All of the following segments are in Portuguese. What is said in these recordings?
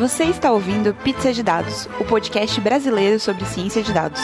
Você está ouvindo Pizza de Dados, o podcast brasileiro sobre ciência de dados.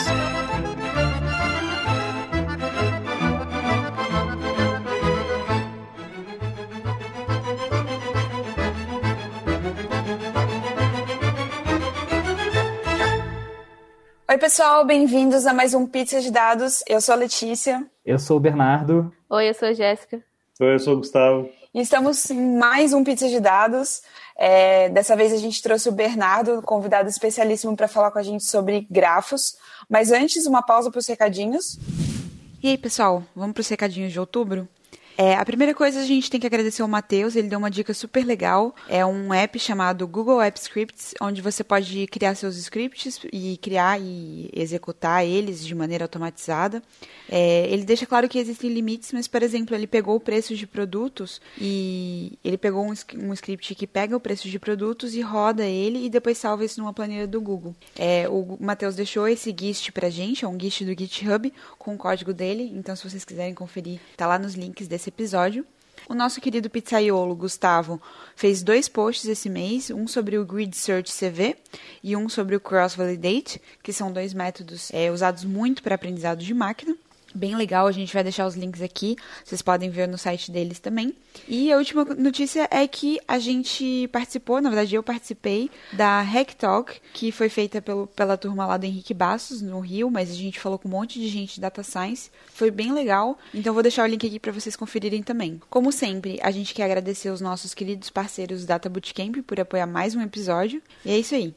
Oi, pessoal, bem-vindos a mais um Pizza de Dados. Eu sou a Letícia. Eu sou o Bernardo. Oi, eu sou a Jéssica. Oi, eu sou o Gustavo. E estamos em mais um Pizza de Dados. É, dessa vez a gente trouxe o Bernardo, convidado especialíssimo para falar com a gente sobre grafos. Mas antes, uma pausa para os recadinhos. E aí, pessoal, vamos para os recadinhos de outubro? É, a primeira coisa a gente tem que agradecer ao Matheus, ele deu uma dica super legal. É um app chamado Google App Scripts, onde você pode criar seus scripts e criar e executar eles de maneira automatizada. É, ele deixa claro que existem limites, mas, por exemplo, ele pegou o preço de produtos e ele pegou um, um script que pega o preço de produtos e roda ele e depois salva isso numa planilha do Google. É, o Matheus deixou esse GIST pra gente, é um GIST do GitHub com o código dele, então se vocês quiserem conferir, tá lá nos links desse episódio. O nosso querido pizzaiolo Gustavo fez dois posts esse mês, um sobre o Grid Search CV e um sobre o Cross Validate, que são dois métodos é, usados muito para aprendizado de máquina bem legal. A gente vai deixar os links aqui, vocês podem ver no site deles também. E a última notícia é que a gente participou, na verdade eu participei da Hack Talk, que foi feita pelo, pela turma lá do Henrique Bassos, no Rio, mas a gente falou com um monte de gente de Data Science. Foi bem legal, então vou deixar o link aqui para vocês conferirem também. Como sempre, a gente quer agradecer os nossos queridos parceiros Data Bootcamp por apoiar mais um episódio. E é isso aí.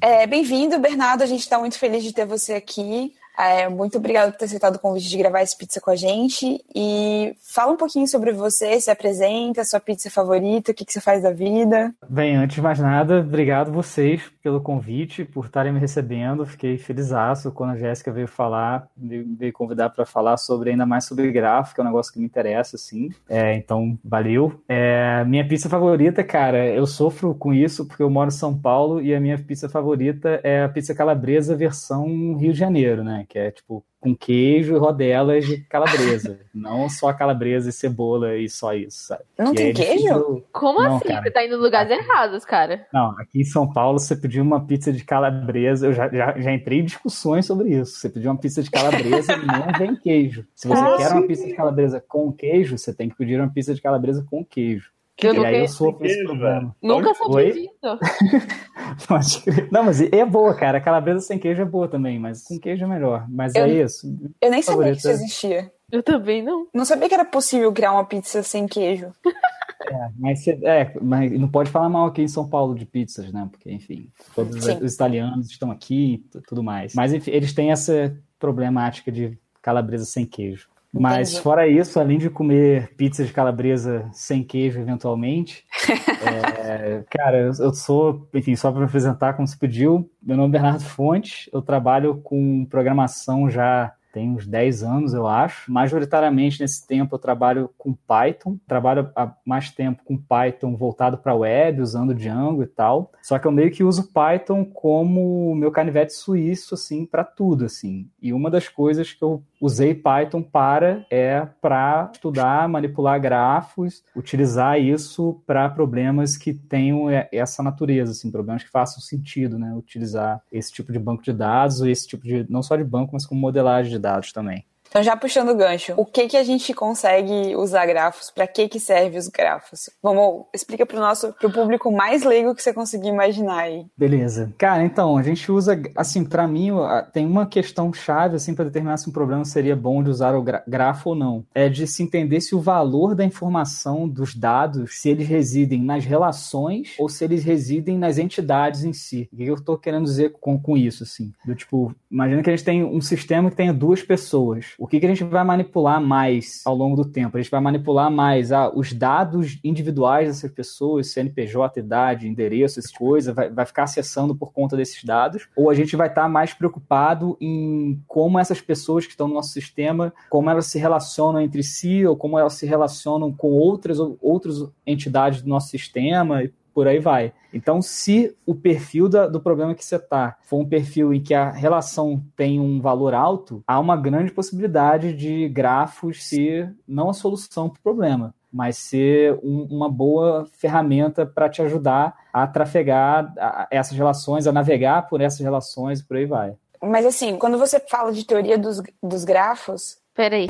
É, Bem-vindo, Bernardo. A gente está muito feliz de ter você aqui. É, muito obrigada por ter aceitado o convite de gravar esse pizza com a gente. E fala um pouquinho sobre você, se apresenta, sua pizza favorita, o que, que você faz da vida. Bem, antes de mais nada, obrigado vocês pelo convite, por estarem me recebendo. Fiquei felizaço quando a Jéssica veio falar, veio convidar para falar sobre ainda mais sobre gráfico, é um negócio que me interessa, assim. É, então, valeu. É, minha pizza favorita, cara, eu sofro com isso porque eu moro em São Paulo e a minha pizza favorita é a pizza calabresa versão Rio de Janeiro, né? Que é tipo com queijo e rodelas de calabresa. não só calabresa e cebola e só isso, sabe? Não e tem queijo? Como não, assim? Cara. Você tá indo em lugares errados, cara. Não, aqui em São Paulo, você pediu uma pizza de calabresa, eu já, já, já entrei em discussões sobre isso. Você pediu uma pizza de calabresa e não vem queijo. Se você Ah, quer sim. uma pizza de calabresa com queijo, você tem que pedir uma pizza de calabresa com queijo. Eu e nunca, aí eu sofro esse problema. nunca sou Oi? pedido. Pode crer. Não, mas é boa, cara. A calabresa sem queijo é boa também, mas com queijo é melhor. Mas Eu- é isso. Eu nem sabia que isso existia. Eu também não. Não sabia que era possível criar uma pizza sem queijo. É, mas, cê- é, mas não pode falar mal aqui em São Paulo de pizzas, né? Porque, enfim, todos Sim. os italianos estão aqui e tudo mais. Mas, enfim, eles têm essa problemática de calabresa sem queijo. Mas, Entendi. fora isso, além de comer pizza de calabresa sem queijo, eventualmente, é, cara, eu, sou, enfim, só para me apresentar, como se pediu, meu nome é Bernardo Fontes, eu trabalho com programação já tem uns 10 anos, eu acho. Majoritariamente nesse tempo eu trabalho com Python, trabalho há mais tempo com Python voltado para web, usando Django e tal. Só que eu meio que uso Python como meu canivete suíço assim para tudo assim. E uma das coisas que eu usei Python para é para estudar, manipular grafos, utilizar isso para problemas que tenham essa natureza, assim, problemas que façam sentido, né? Utilizar esse tipo de banco de dados, esse tipo de não só de banco, mas como modelagem de dados também. Então, já puxando o gancho, o que que a gente consegue usar grafos? Para que que serve os grafos? Vamos, explica pro nosso, pro público mais leigo que você conseguir imaginar aí. Beleza. Cara, então, a gente usa, assim, para mim, tem uma questão chave, assim, para determinar se um problema seria bom de usar o gra- grafo ou não. É de se entender se o valor da informação dos dados, se eles residem nas relações ou se eles residem nas entidades em si. O que eu tô querendo dizer com, com isso, assim? Do tipo, imagina que a gente tem um sistema que tenha duas pessoas. O que, que a gente vai manipular mais ao longo do tempo? A gente vai manipular mais ah, os dados individuais dessas pessoas, CNPJ, idade, endereço, essas coisas, vai, vai ficar acessando por conta desses dados? Ou a gente vai estar mais preocupado em como essas pessoas que estão no nosso sistema, como elas se relacionam entre si, ou como elas se relacionam com outras, outras entidades do nosso sistema, e por aí vai. Então, se o perfil da- do problema que você está for um perfil em que a relação tem um valor alto, há uma grande possibilidade de grafos ser não a solução para o problema. mas ser um, uma boa ferramenta para te ajudar a trafegar essas relações, a navegar por essas relações e por aí vai. Mas assim, quando você fala de teoria dos, dos grafos. Peraí.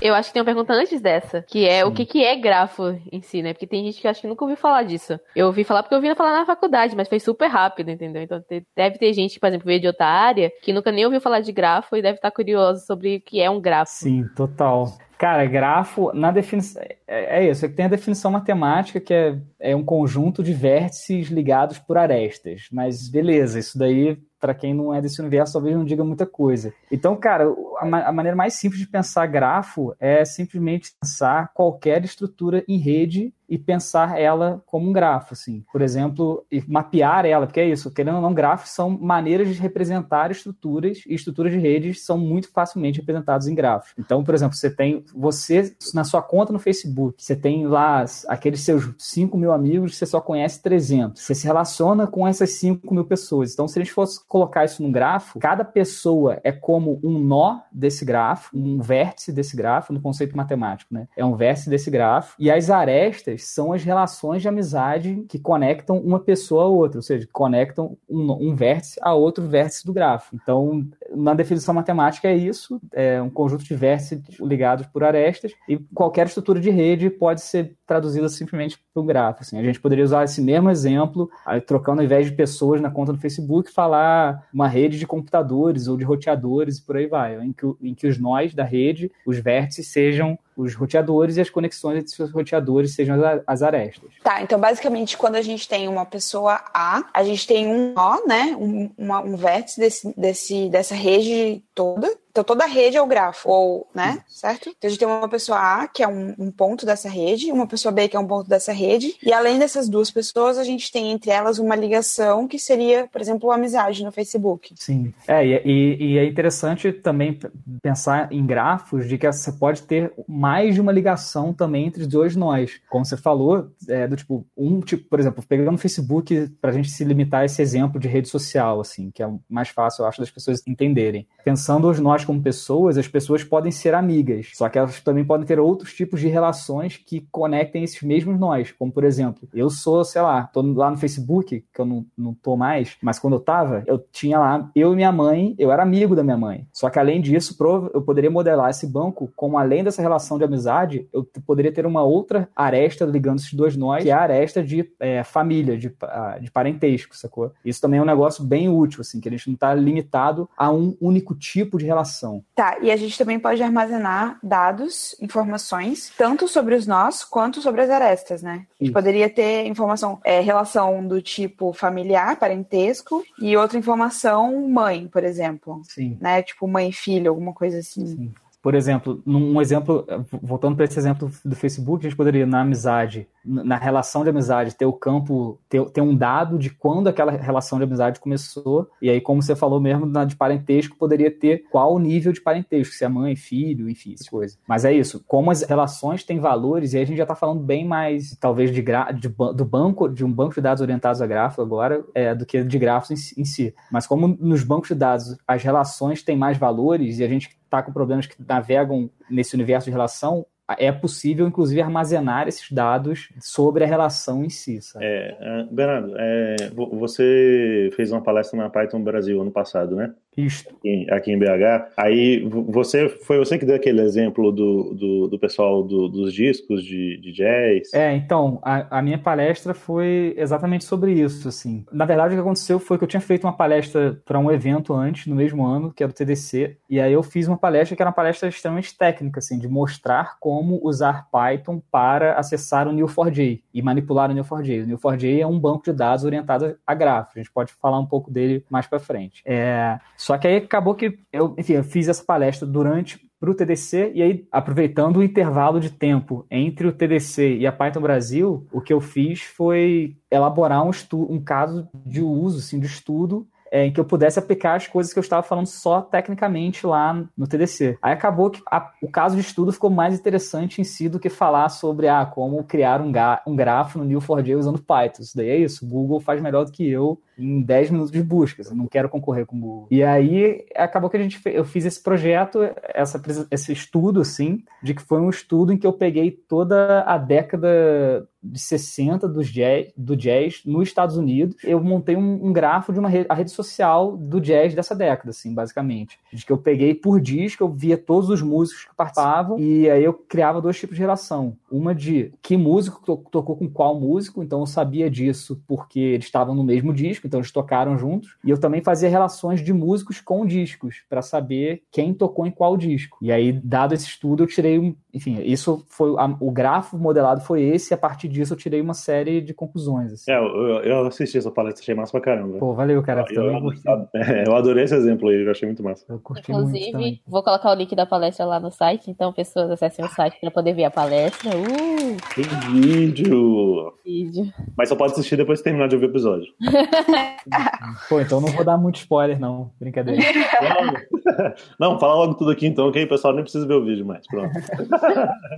Eu acho que tem uma pergunta antes dessa, que é Sim. o que, que é grafo em si, né? Porque tem gente que acho que nunca ouviu falar disso. Eu ouvi falar porque eu ouvi falar na faculdade, mas foi super rápido, entendeu? Então deve ter gente, por exemplo, veio de outra área, que nunca nem ouviu falar de grafo e deve estar curioso sobre o que é um grafo. Sim, total. Cara, grafo, na definição. É, é isso, é que tem a definição matemática, que é, é um conjunto de vértices ligados por arestas. Mas beleza, isso daí para quem não é desse universo, talvez não diga muita coisa. Então, cara, a, a, maneira mais simples de pensar grafo é simplesmente pensar qualquer estrutura em rede e pensar ela como um grafo, assim. Por exemplo, e mapear ela, porque é isso, querendo ou não, grafos são maneiras de representar estruturas, e estruturas de redes são muito facilmente representadas em grafos. Então, por exemplo, você tem, você, na sua conta no Facebook, você tem lá aqueles seus 5 mil amigos, você só conhece 300. Você se relaciona com essas 5 mil pessoas. Então, se a gente fosse colocar isso num grafo, cada pessoa é como um nó desse grafo, um vértice desse grafo, no conceito matemático, né? É um vértice desse grafo, e as arestas são as relações de amizade que conectam uma pessoa a outra, ou seja, conectam um, um vértice a outro vértice do grafo. Então, na definição matemática é isso, é um conjunto de vértices ligados por arestas, e qualquer estrutura de rede pode ser traduzida simplesmente para um grafo. Assim. A gente poderia usar esse mesmo exemplo, trocando ao invés de pessoas na conta do Facebook, falar uma rede de computadores ou de roteadores e por aí vai, em que, em que os nós da rede, os vértices, sejam os roteadores e as conexões entre os roteadores sejam as arestas. Tá, então basicamente quando a gente tem uma pessoa A, a gente tem um nó, né, um, uma, um vértice desse, desse, dessa rede toda, então toda rede é o grafo, ou, né? Certo? Então a gente tem uma pessoa A, que é um, um, ponto dessa rede, uma pessoa B, que é um ponto dessa rede, e além dessas duas pessoas, a gente tem entre elas uma ligação que seria, por exemplo, uma amizade no Facebook. Sim. É, e, e é interessante também pensar em grafos de que você pode ter mais de uma ligação também entre dois nós. Como você falou, é, do tipo, um tipo, por exemplo, pegando o Facebook para a gente se limitar a esse exemplo de rede social, assim, que é mais fácil, eu acho, das pessoas entenderem. Pensando os nós como pessoas, as pessoas podem ser amigas, só que elas também podem ter outros tipos de relações que conectem esses mesmos nós, como por exemplo, eu sou, sei lá, tô lá no Facebook, que eu não, não tô mais, mas quando eu tava, eu tinha lá, eu e minha mãe, eu era amigo da minha mãe. Só que além disso, eu poderia modelar esse banco como além dessa relação de amizade, eu poderia ter uma outra aresta ligando esses dois nós, que é a aresta de é, família, de, de parentesco, sacou? Isso também é um negócio bem útil, assim, que a gente não tá limitado a um único tipo de relação informação. Tá, e a gente também pode armazenar dados, informações, tanto sobre os nós quanto sobre as arestas, né? A gente poderia ter informação, é, relação do tipo familiar, parentesco, e outra informação mãe, por exemplo. Sim. Né? Tipo mãe e filho, alguma coisa assim. Sim. Por exemplo, num exemplo, voltando para esse exemplo do Facebook, a gente poderia, na amizade, na relação de amizade, ter o campo, ter, ter um dado de quando aquela relação de amizade começou, e aí, como você falou mesmo, na de parentesco, poderia ter qual o nível de parentesco, se é mãe, filho, enfim, essa coisa. Mas é isso, como as relações têm valores, e aí a gente já está falando bem mais, talvez, de, gra, de, do banco, de um banco de dados orientados a gráfico agora, é, do que de grafos em, em si. Mas como nos bancos de dados as relações têm mais valores, e a gente está com problemas que navegam nesse universo de relação, é possível, inclusive, armazenar esses dados sobre a relação em si. Sabe? É, é Bernardo, é, você fez uma palestra na Python Brasil ano passado, né? Isso. Aqui, aqui em BH. Aí você foi você que deu aquele exemplo do, do, do pessoal do, dos discos de, de, jazz? É, então, a, a, minha palestra foi exatamente sobre isso, assim. Na verdade, o que aconteceu foi que eu tinha feito uma palestra para um evento antes, no mesmo ano, que era o TDC, e aí eu fiz uma palestra que era uma palestra extremamente técnica, assim, de mostrar como como usar Python para acessar o Neo4j e manipular o Neo4j. O Neo4j é um banco de dados orientado a gráficos. A gente pode falar um pouco dele mais para frente. É... Só que aí acabou que eu, enfim, eu fiz essa palestra durante para o TDC e aí aproveitando o intervalo de tempo entre o TDC e a Python Brasil, o que eu fiz foi elaborar um, um caso de uso, assim, de estudo é, em que eu pudesse aplicar as coisas que eu estava falando só tecnicamente lá no TDC. Aí acabou que a, o caso de estudo ficou mais interessante em si do que falar sobre ah, como criar um, um grafo no Neo4j usando Python. Isso daí é isso. O Google faz melhor do que eu em 10 minutos de busca. Eu não quero concorrer com o Google. E aí acabou que a gente eu fiz esse projeto, essa, esse estudo, assim, de que foi um estudo em que eu peguei toda a década de 60 do jazz, do jazz nos Estados Unidos. Eu montei um, um grafo de uma rede, a rede social do jazz dessa década, assim, basicamente. De que eu peguei por disco, eu via todos os músicos que participavam e aí eu criava dois tipos de relação. Uma de que músico to tocou com qual músico, então eu sabia disso porque eles estavam no mesmo disco, então eles tocaram juntos. E eu também fazia relações de músicos com discos para saber quem tocou em qual disco. E aí, dado esse estudo, eu tirei um, enfim, isso foi a, o grafo modelado foi esse, e a partir disso eu tirei uma série de conclusões. Assim. É, eu, eu, assisti essa palestra, achei massa pra caramba. Pô, valeu, cara. Eu, eu, eu, adorei esse exemplo aí, eu achei muito massa. Inclusive, vou colocar o link da palestra lá no site, então pessoas acessem o site para poder ver a palestra. Uh! Tem vídeo! Vídeo. Mas só pode assistir depois de terminar de ouvir o episódio. Pô, então não vou dar muito spoiler, não. Brincadeira. Não, não fala logo tudo aqui então, aí o pessoal nem precisa ver o vídeo mais. Pronto.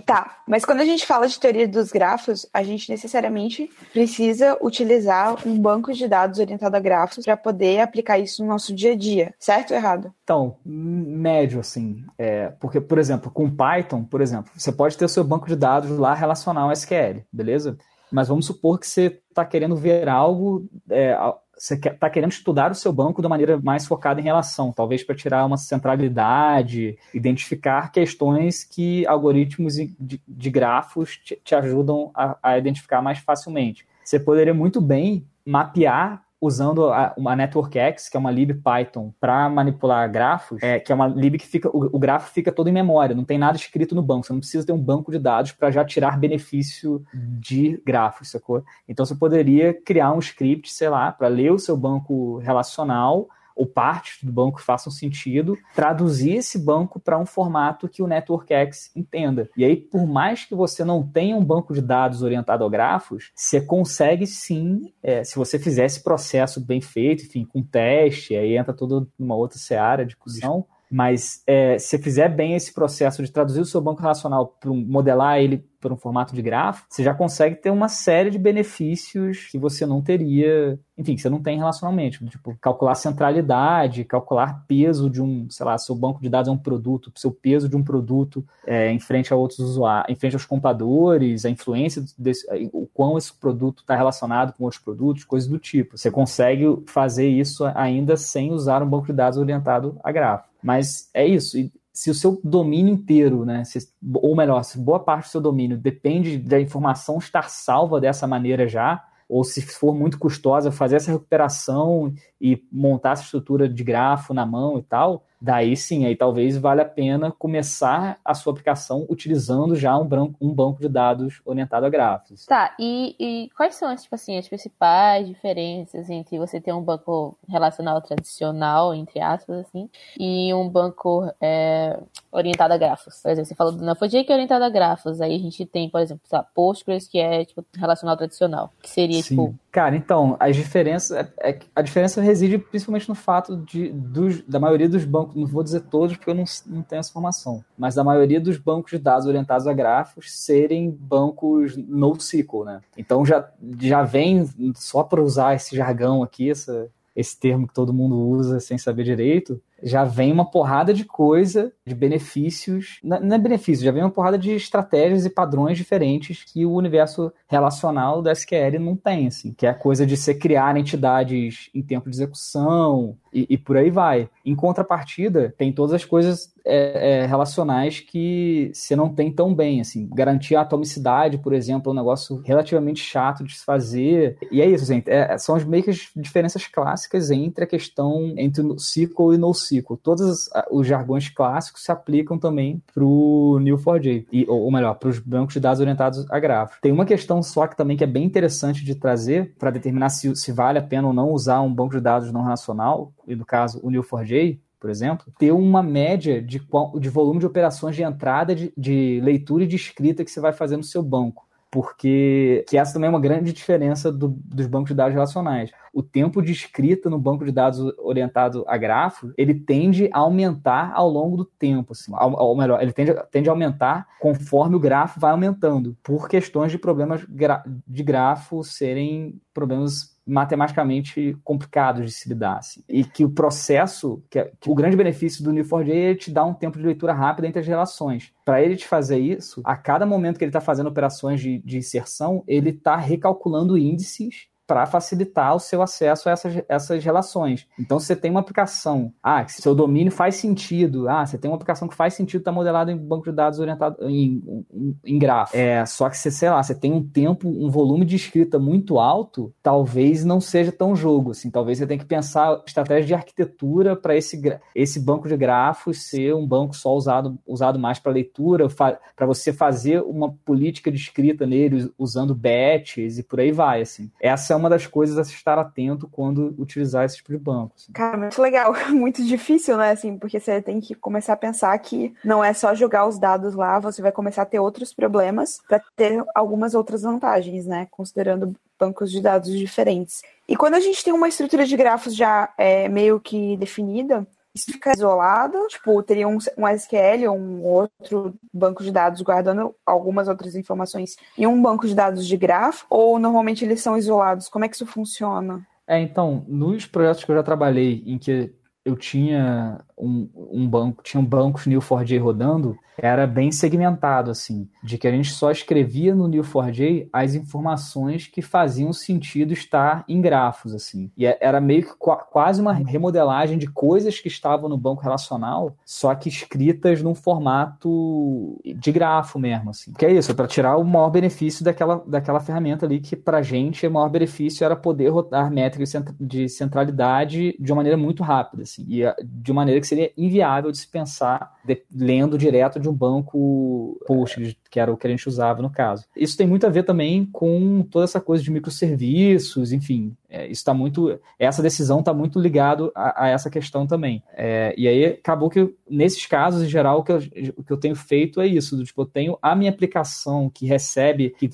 Tá, mas quando a gente fala de teoria dos grafos, a gente necessariamente precisa utilizar um banco de dados orientado a grafos para poder aplicar isso no nosso dia a dia, certo ou errado? Então, médio, assim. É, porque, por exemplo, com Python, por exemplo, você pode ter o seu banco de dados lá relacional ao SQL, beleza? Mas vamos supor que você está querendo ver algo, é, você está querendo estudar o seu banco de uma maneira mais focada em relação, talvez para tirar uma centralidade, identificar questões que algoritmos de, de grafos te, te ajudam a, a identificar mais facilmente. Você poderia muito bem mapear usando a, uma NetworkX, que é uma lib Python, para manipular grafos, é, que é uma lib que fica, o, o, grafo fica todo em memória, não tem nada escrito no banco, você não precisa ter um banco de dados para já tirar benefício de grafos, sacou? Então você poderia criar um script, sei lá, para ler o seu banco relacional ou partes do banco que façam sentido, traduzir esse banco para um formato que o NetworkX entenda. E aí, por mais que você não tenha um banco de dados orientado a grafos, você consegue sim, é, se você fizer esse processo bem feito, enfim, com teste, aí entra toda uma outra seara de discussão, mas é, se fizer bem esse processo de traduzir o seu banco relacional para modelar ele por um formato de grafo, você já consegue ter uma série de benefícios que você não teria, enfim, que você não tem relacionalmente. Tipo, calcular centralidade, calcular peso de um, sei lá, seu banco de dados é um produto, seu peso de um produto é, em frente a outros usuários, em frente aos compradores, a influência desse, o quão esse produto está relacionado com outros produtos, coisas do tipo. Você consegue fazer isso ainda sem usar um banco de dados orientado a grafo. Mas é isso. E se o seu domínio inteiro, né, se, ou melhor, se boa parte do seu domínio depende da informação estar salva dessa maneira já, ou se for muito custosa fazer essa recuperação e montar essa estrutura de grafo na mão e tal, daí sim, aí talvez valha a pena começar a sua aplicação utilizando já um, branco, um banco de dados orientado a grafos. Tá, e, e, quais são tipo assim, as principais diferenças entre você ter um banco relacional tradicional, entre aspas, assim, e um banco é, orientado a grafos? Por exemplo, você falou do Neo4j que é orientado a grafos, aí a gente tem, por exemplo, Postgres, que é tipo relacional tradicional, que seria Sim. tipo... Cara, então, as diferenças, é, é, a diferença reside principalmente no fato de, dos, da maioria dos bancos não vou dizer todos porque eu não, não tenho essa informação, mas a maioria dos bancos de dados orientados a grafos serem bancos NoSQL, né? Então já, já vem, só para usar esse jargão aqui, essa, esse termo que todo mundo usa sem saber direito, já vem uma porrada de coisa, de benefícios, não é benefício, já vem uma porrada de estratégias e padrões diferentes que o universo relacional do SQL não tem, assim, que é a coisa de você criar entidades em tempo de execução e, e por aí vai. Em contrapartida, tem todas as coisas é, é, relacionais que você não tem tão bem, assim, garantir a atomicidade, por exemplo, é um negócio relativamente chato de se fazer, e é isso, gente, é, são as meio que as diferenças clássicas entre a questão entre SQL e NoSQL. Todos os jargões clássicos se aplicam também para o Neo4j, e, ou melhor, para os bancos de dados orientados a grafos. Tem uma questão só que também que é bem interessante de trazer para determinar se, se vale a pena ou não usar um banco de dados não relacional, e no caso o Neo4j, por exemplo, ter uma média de, de volume de operações de entrada, de, de leitura e de escrita que você vai fazer no seu banco porque que essa também é uma grande diferença do, dos bancos de dados relacionais. O tempo de escrita no banco de dados orientado a grafos, ele tende a aumentar ao longo do tempo, assim, ou melhor, ele tende, tende a aumentar conforme o grafo vai aumentando, por questões de problemas gra de grafo serem problemas matematicamente complicados de se lidar. Assim. E que o processo, que, é, que o grande benefício do Neo4j é te dar um tempo de leitura rápida entre as relações. Para ele te fazer isso, a cada momento que ele está fazendo operações de, de inserção, ele está recalculando índices para facilitar o seu acesso a essas, essas relações. Então, você tem uma aplicação, ah, seu domínio faz sentido, ah, você tem uma aplicação que faz sentido estar tá modelado em banco de dados orientado em, em, em grafo. É, só que você, sei lá, você tem um tempo, um volume de escrita muito alto, talvez não seja tão jogo, assim, talvez você tenha que pensar estratégia de arquitetura para esse, esse banco de grafos ser um banco só usado, usado mais para leitura, para você fazer uma política de escrita nele usando batches e por aí vai, assim. Essa é uma das coisas a se estar atento quando utilizar esse tipo de banco. Assim. Cara, muito legal. Muito difícil, né? Assim, porque você tem que começar a pensar que não é só jogar os dados lá, você vai começar a ter outros problemas para ter algumas outras vantagens, né? Considerando bancos de dados diferentes. E quando a gente tem uma estrutura de grafos já é, meio que definida, isso fica isolado, tipo, teria um, um SQL ou um outro banco de dados guardando algumas outras informações em um banco de dados de grafo, ou normalmente eles são isolados? Como é que isso funciona? É, então, nos projetos que eu já trabalhei em que eu tinha um, um banco, tinha um bancos Neo4j rodando, era bem segmentado, assim, de que a gente só escrevia no Neo4j as informações que faziam sentido estar em grafos, assim. E é, era meio que quase uma remodelagem de coisas que estavam no banco relacional, só que escritas num formato de grafo mesmo, assim. Que é isso, é para tirar o maior benefício daquela, daquela ferramenta ali, que pra gente o maior benefício era poder rodar métricas de centralidade de uma maneira muito rápida, assim, e de maneira que seria inviável de se pensar de, lendo direto de um banco Postgres, que era o que a gente usava no caso. Isso tem muito a ver também com toda essa coisa de microserviços, enfim, é, isso está muito, essa decisão está muito ligado a, essa questão também. É, e aí acabou que nesses casos em geral o que eu, o que eu tenho feito é isso, tipo eu tenho a minha aplicação que recebe, que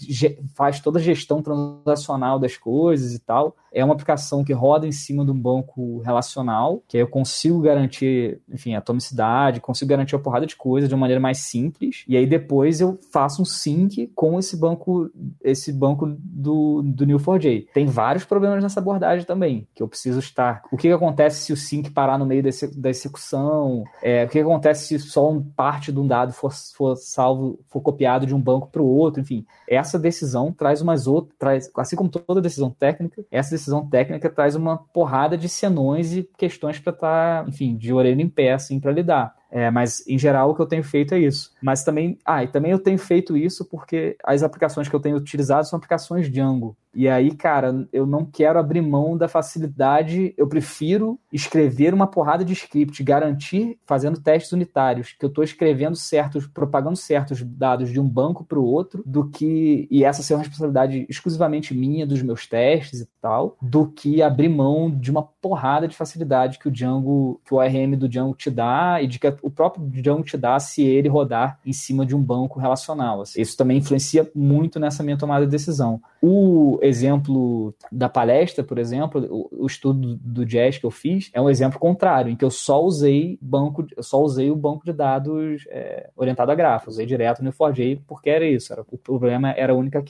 faz toda a gestão transacional das coisas e tal, é uma aplicação que roda em cima de um banco relacional, que aí eu consigo garantir, enfim, atomicidade, consigo garantir uma porrada de coisas de uma maneira mais simples, e aí depois eu faço um sync com esse banco, esse banco do, do Neo4j. Tem vários problemas nessa abordagem também, que eu preciso estar. O que, que acontece se o sync parar no meio da execução? É, o que, que acontece se só um, parte de um dado for, for salvo, for copiado de um banco para o outro? Enfim, essa decisão traz umas outras, traz, assim como toda decisão técnica, essa decisão técnica traz uma porrada de senões e questões para estar, tá, enfim, de orelha em pé, assim, para lidar. É, mas em geral o que eu tenho feito é isso. Mas também, ah, e também eu tenho feito isso porque as aplicações que eu tenho utilizado são aplicações Django. E aí, cara, eu não quero abrir mão da facilidade, eu prefiro escrever uma porrada de script, garantir, fazendo testes unitários, que eu estou escrevendo certos, propagando certos dados de um banco para o outro, do que, e essa ser uma responsabilidade exclusivamente minha, dos meus testes e tal, do que abrir mão de uma porrada de facilidade que o Django, que o ORM do Django te dá e de que o próprio Django te dá se ele rodar em cima de um banco relacional. Assim. Isso também influencia muito nessa minha tomada de decisão. O exemplo da palestra, por exemplo, o, o estudo do Jazz que eu fiz é um exemplo contrário, em que eu só usei banco, só usei o banco de dados é, orientado a grafos, usei direto no 4J porque era isso, era, o problema era única,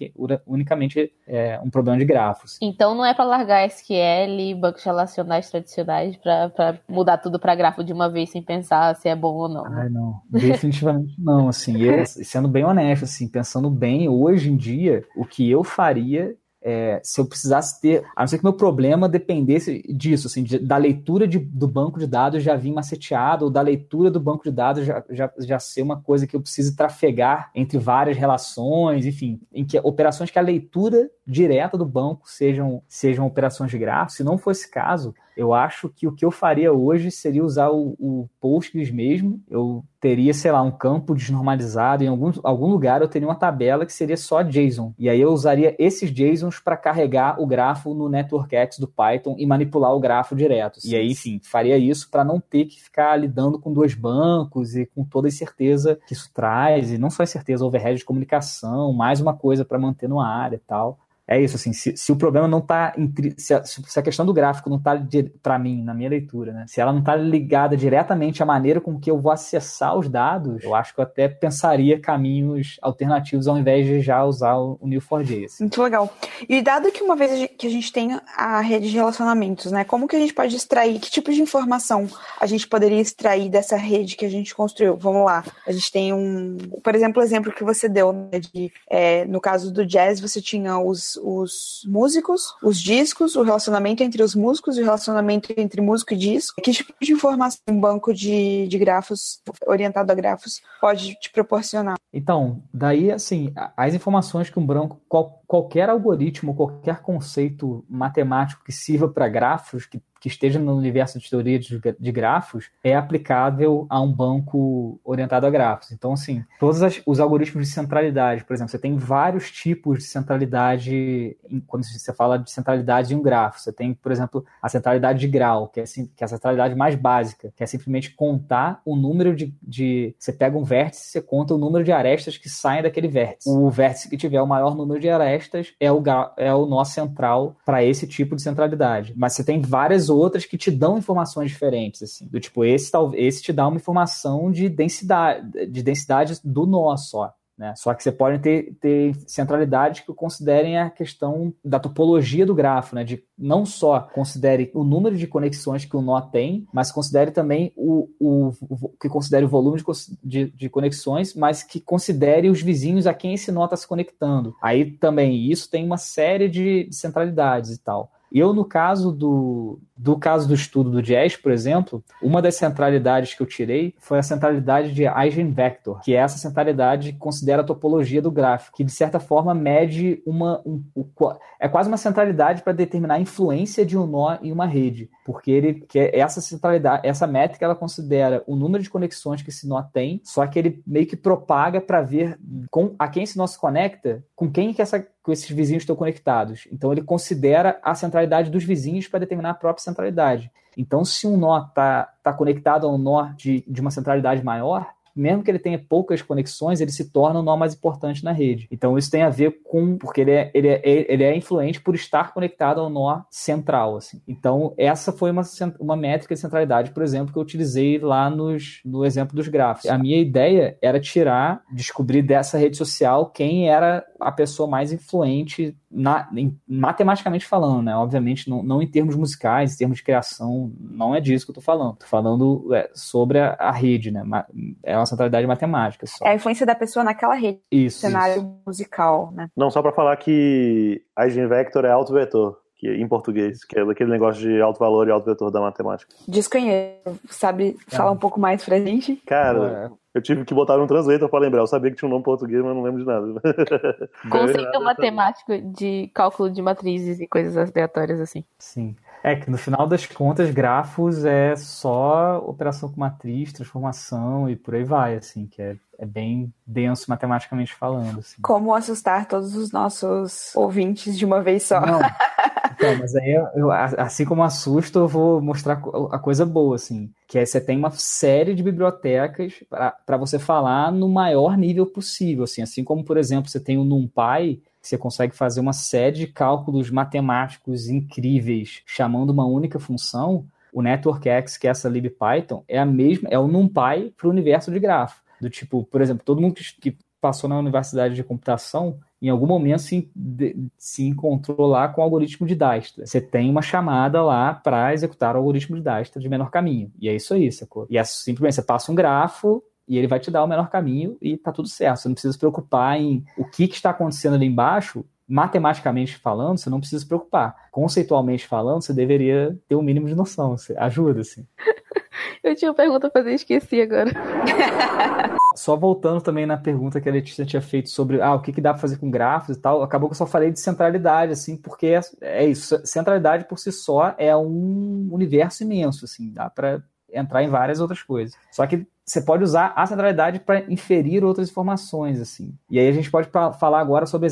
unicamente é, um problema de grafos. Então não é para largar SQL e bancos relacionais tradicionais para mudar tudo para grafo de uma vez sem pensar se é bom ou não. Ai, não, definitivamente não, assim, eu, sendo bem honesto, assim, pensando bem, hoje em dia, o que eu faria é, se eu precisasse ter, a não ser que meu problema dependesse disso, assim, de, da leitura de, do banco de dados já vir maceteado, ou da leitura do banco de dados já, já, já ser uma coisa que eu precise trafegar entre várias relações, enfim, em que operações que a leitura direta do banco sejam, sejam operações de gráfico. Se não fosse caso, eu acho que o que eu faria hoje seria usar o, o Postgres mesmo. Eu teria, sei lá, um campo desnormalizado. Em algum, algum lugar eu teria uma tabela que seria só JSON. E aí eu usaria esses JSONs para carregar o grafo no NetworkX do Python e manipular o grafo direto. E aí, enfim, faria isso para não ter que ficar lidando com dois bancos e com toda a incerteza que isso traz. E não só a incerteza, overhead de comunicação, mais uma coisa para manter no ar e tal. É isso, assim, se, se o problema não está se, a, se a questão do gráfico não está para mim, na minha leitura, né? Se ela não está ligada diretamente à maneira com que eu vou acessar os dados, eu acho que eu até pensaria caminhos alternativos ao invés de já usar o, o Neo4j. Assim. Muito legal. E dado que uma vez que a gente tem a rede de relacionamentos, né? Como que a gente pode extrair, que tipo de informação a gente poderia extrair dessa rede que a gente construiu? Vamos lá. A gente tem um, por exemplo, o exemplo que você deu, né, de, é, no caso do jazz, você tinha os, os músicos, os discos, o relacionamento entre os músicos e o relacionamento entre músico e disco. Que tipo de informação um banco de, de grafos orientado a grafos pode te proporcionar? Então, daí, assim, as informações que um branco, qual, qualquer algoritmo, qualquer conceito matemático que sirva para grafos, que que esteja no universo de teoria de, de, grafos é aplicável a um banco orientado a grafos. Então, assim, todos as, os algoritmos de centralidade, por exemplo, você tem vários tipos de centralidade em, quando você fala de centralidade em um grafo. Você tem, por exemplo, a centralidade de grau, que é, que é a centralidade mais básica, que é simplesmente contar o número de, de. Você pega um vértice, você conta o número de arestas que saem daquele vértice. O vértice que tiver o maior número de arestas é o, é o nó central para esse tipo de centralidade. Mas você tem várias outras que te dão informações diferentes, assim. Do tipo, esse, esse te dá uma informação de densidade, de densidade do nó só. Né? Só que você pode ter, ter centralidades que considerem a questão da topologia do grafo, né? de não só considere o número de conexões que o nó tem, mas considere também o, o, o que considere o volume de, de, de, conexões, mas que considere os vizinhos a quem esse nó está se conectando. Aí também isso tem uma série de, de centralidades e tal. Eu, no caso do, do caso do estudo do jazz, por exemplo, uma das centralidades que eu tirei foi a centralidade de Eigenvector, que é essa centralidade que considera a topologia do gráfico, que de certa forma mede uma. Um, um, é quase uma centralidade para determinar a influência de um nó em uma rede, porque ele que é essa centralidade, essa métrica, ela considera o número de conexões que esse nó tem, só que ele meio que propaga para ver com a quem esse nó se conecta, com quem que essa que esses vizinhos estão conectados. Então ele considera a centralidade dos vizinhos para determinar a própria centralidade. Então, se um nó está tá conectado a um nó de, de uma centralidade maior, mesmo que ele tenha poucas conexões, ele se torna o nó mais importante na rede. Então isso tem a ver com porque ele é, ele é, ele é influente por estar conectado ao nó central. Assim. Então essa foi uma, uma métrica de centralidade, por exemplo, que eu utilizei lá nos, no exemplo dos gráficos. A minha ideia era tirar, descobrir dessa rede social quem era a pessoa mais influente na, em, matematicamente falando, né? Obviamente, não, não, em termos musicais, em termos de criação, não é disso que eu tô falando. Tô falando é, sobre a, a, rede, né? É uma centralidade matemática. Só. É a influência da pessoa naquela rede. Isso. Cenário isso. musical, né? Não, só para falar que eigenvector é autovetor que em português, que é aquele negócio de alto valor e alto vetor da matemática. Desconheço, sabe é. falar um pouco mais pra gente? Cara, eu tive que botar um translator pra lembrar. Eu sabia que tinha um nome português, mas não lembro de nada. Conceito matemático de cálculo de matrizes e coisas aleatórias assim. Sim. É que no final das contas, grafos é só operação com matriz, transformação e por aí vai, assim, que é, é bem denso matematicamente falando. Assim. Como assustar todos os nossos ouvintes de uma vez só. Não. Então, mas aí, eu, eu, assim como assusto, eu vou mostrar a coisa boa, assim, que é você tem uma série de bibliotecas para você falar no maior nível possível, assim, assim como, por exemplo, você tem o NumPy, você consegue fazer uma série de cálculos matemáticos incríveis chamando uma única função, o NetworkX, que é essa libPython, é a mesma, é o NumPy para o universo de grafo. Do tipo, por exemplo, todo mundo que passou na universidade de computação, em algum momento se, se encontrou lá com o algoritmo de Dijkstra. Você tem uma chamada lá para executar o algoritmo de Dijkstra de menor caminho. E é isso aí, sacou? E é simplesmente você passa um grafo, e ele vai te dar o menor caminho e tá tudo certo. Você não precisa se preocupar em o que, que está acontecendo ali embaixo. Matematicamente falando, você não precisa se preocupar. Conceitualmente falando, você deveria ter o um mínimo de noção. Você ajuda, assim. Eu tinha uma pergunta pra fazer e esqueci agora. Só voltando também na pergunta que a Letícia tinha feito sobre ah, o que, que dá pra fazer com grafos e tal, acabou que eu só falei de centralidade, assim, porque é, é isso. Centralidade por si só é um universo imenso, assim, dá para entrar em várias outras coisas. Só que você pode usar a centralidade para inferir outras informações, assim. E aí a gente pode falar agora sobre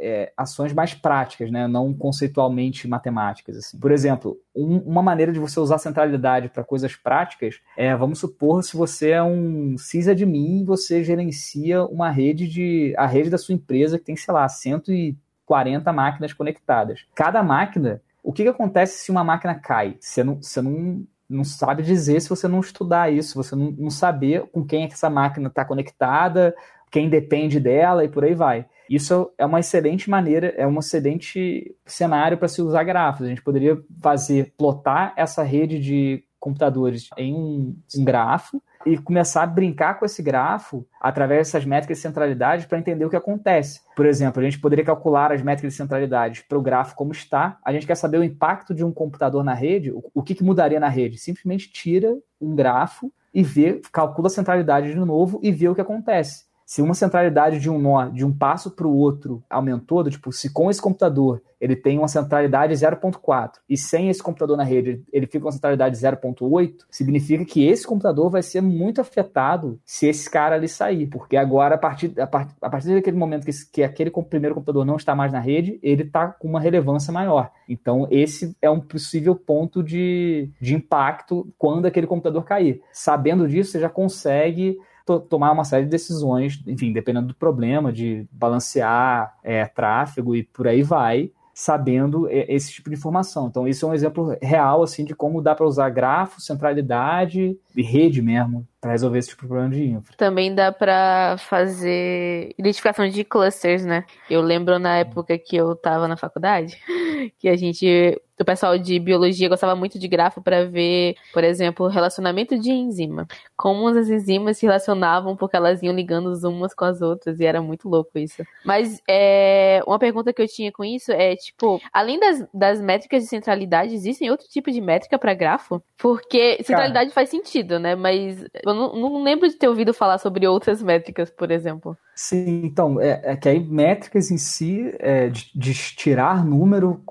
é, ações mais práticas, né? Não conceitualmente matemáticas, assim. Por exemplo, um, uma maneira de você usar centralidade para coisas práticas é, vamos supor, se você é um sysadmin, você gerencia uma rede de... a rede da sua empresa que tem, sei lá, cento e 40 máquinas conectadas. Cada máquina, o que, que acontece se uma máquina cai? Você não, você não, não sabe dizer se você não estudar isso, você não, não saber com quem é que essa máquina está conectada, quem depende dela e por aí vai. Isso é uma excelente maneira, é um excelente cenário para se usar grafos. A gente poderia fazer, plotar essa rede de computadores em um, um grafo e começar a brincar com esse grafo através dessas métricas de centralidade para entender o que acontece. Por exemplo, a gente poderia calcular as métricas de centralidade para o grafo como está. A gente quer saber o impacto de um computador na rede, o que, que mudaria na rede. Simplesmente tira um grafo e vê, calcula a centralidade de novo e vê o que acontece se uma centralidade de um nó, de um passo para o outro, aumentou, do, tipo, se com esse computador ele tem uma centralidade 0.4 e sem esse computador na rede ele fica com uma centralidade 0.8, significa que esse computador vai ser muito afetado se esse cara ali sair, porque agora a partir, a partir, a partir daquele momento que, que aquele primeiro computador não está mais na rede, ele está com uma relevância maior. Então esse é um possível ponto de, de impacto quando aquele computador cair. Sabendo disso, você já consegue tomar uma série de decisões, enfim, dependendo do problema, de balancear é, tráfego e por aí vai, sabendo esse tipo de informação. Então, isso é um exemplo real assim de como dá para usar grafo, centralidade e rede mesmo para resolver esse tipo de problema de infra. Também dá para fazer identificação de clusters, né? Eu lembro na época que eu estava na faculdade que a gente o pessoal de biologia gostava muito de grafo para ver, por exemplo, relacionamento de enzima. Como as enzimas se relacionavam porque elas iam ligando umas com as outras e era muito louco isso. Mas é, uma pergunta que eu tinha com isso é, tipo, além das, das métricas de centralidade, existem outro tipo de métrica para grafo? Porque centralidade Cara. faz sentido, né? Mas eu não, não lembro de ter ouvido falar sobre outras métricas, por exemplo. Sim, então, é, é, que aí métricas em si, é, de, de, tirar número,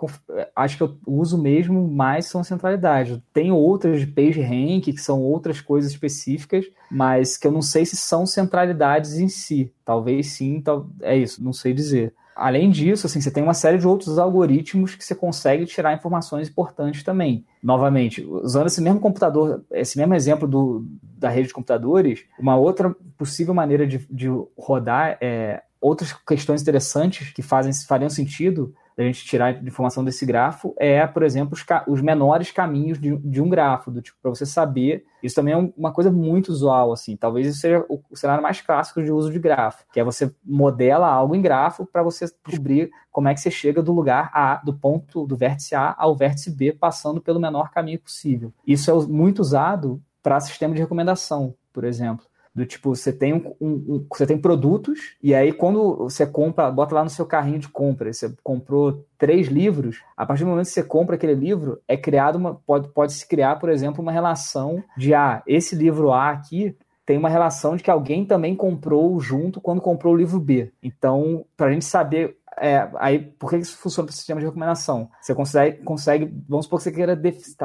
acho que eu uso mesmo mais são centralidade. Tem outras de page rank, que são outras coisas específicas, mas que eu não sei se são centralidades em si. Talvez sim, tal, é isso, não sei dizer. Além disso, assim, você tem uma série de outros algoritmos que você consegue tirar informações importantes também. Novamente, usando esse mesmo computador, esse mesmo exemplo do, da rede de computadores, uma outra possível maneira de, de rodar é, outras questões interessantes que fazem, fariam sentido da gente tirar informação desse grafo é, por exemplo, os, os menores caminhos de, de, um grafo, do tipo, para você saber. Isso também é uma coisa muito usual, assim. Talvez isso seja o, o cenário mais clássico de uso de grafo, que é você modela algo em grafo para você descobrir como é que você chega do lugar A, do ponto do vértice A ao vértice B, passando pelo menor caminho possível. Isso é muito usado para sistema de recomendação, por exemplo. Do tipo, você tem, um, um, você tem produtos, e aí quando você compra, bota lá no seu carrinho de compra, você comprou três livros, a partir do momento que você compra aquele livro, é criado uma. Pode, pode se criar, por exemplo, uma relação de ah, esse livro A aqui tem uma relação de que alguém também comprou junto quando comprou o livro B. Então, para a gente saber é, aí, por que isso funciona para o sistema de recomendação? Você consegue, consegue, vamos supor que você queira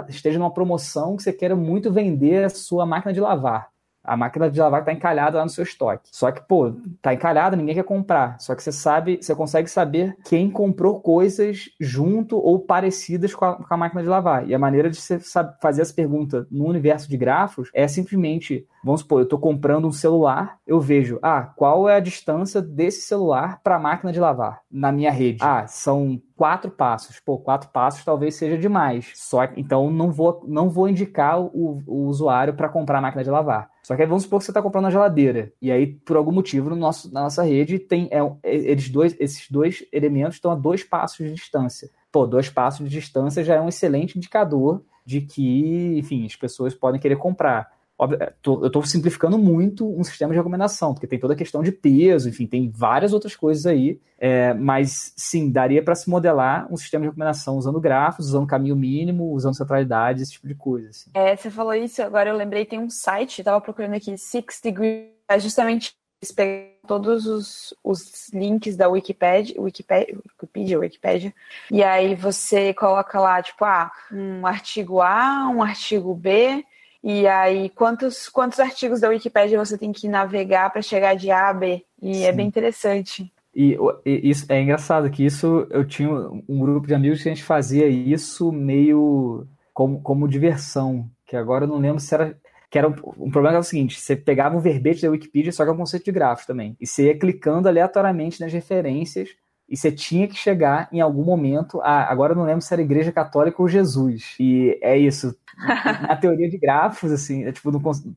esteja numa promoção que você queira muito vender a sua máquina de lavar. A máquina de lavar está encalhada lá no seu estoque. Só que, pô, tá encalhada, ninguém quer comprar. Só que você sabe, você consegue saber quem comprou coisas junto ou parecidas com a, com a máquina de lavar. E a maneira de você fazer essa pergunta no universo de grafos é simplesmente Vamos supor, eu estou comprando um celular, eu vejo, ah, qual é a distância desse celular para a máquina de lavar na minha rede? Ah, são quatro passos. Pô, quatro passos talvez seja demais. Só então não vou não vou indicar o, o usuário para comprar a máquina de lavar. Só que aí vamos supor que você está comprando uma geladeira e aí por algum motivo no nosso, na nossa rede tem é, eles dois esses dois elementos estão a dois passos de distância. Pô, dois passos de distância já é um excelente indicador de que, enfim, as pessoas podem querer comprar. É, eu estou simplificando muito um sistema de recomendação, porque tem toda a questão de peso, enfim, tem várias outras coisas aí, é, mas sim, daria para se modelar um sistema de recomendação usando grafos, usando caminho mínimo, usando centralidade, esse tipo de coisa. Assim. É, você falou isso, agora eu lembrei, tem um site, estava procurando aqui, Six Degrees, é justamente todos os, os links da Wikipedia, Wikipedia, Wikipedia, Wikipedia, e aí você coloca lá, tipo, ah, um artigo A, um artigo B, e aí, quantos, quantos artigos da Wikipédia você tem que navegar para chegar de A a B? E Sim. é bem interessante. E, e, isso é engraçado que isso eu tinha um grupo de amigos que a gente fazia isso meio como, como diversão, que agora eu não lembro se era que era um, um problema era o seguinte, você pegava um verbete da Wikipedia, só que é um conceito de grafos também, e você ia clicando aleatoriamente nas referências e você tinha que chegar em algum momento a, agora eu não lembro se era Igreja Católica ou Jesus. E é isso. Na teoria de grafos, assim, é, tipo,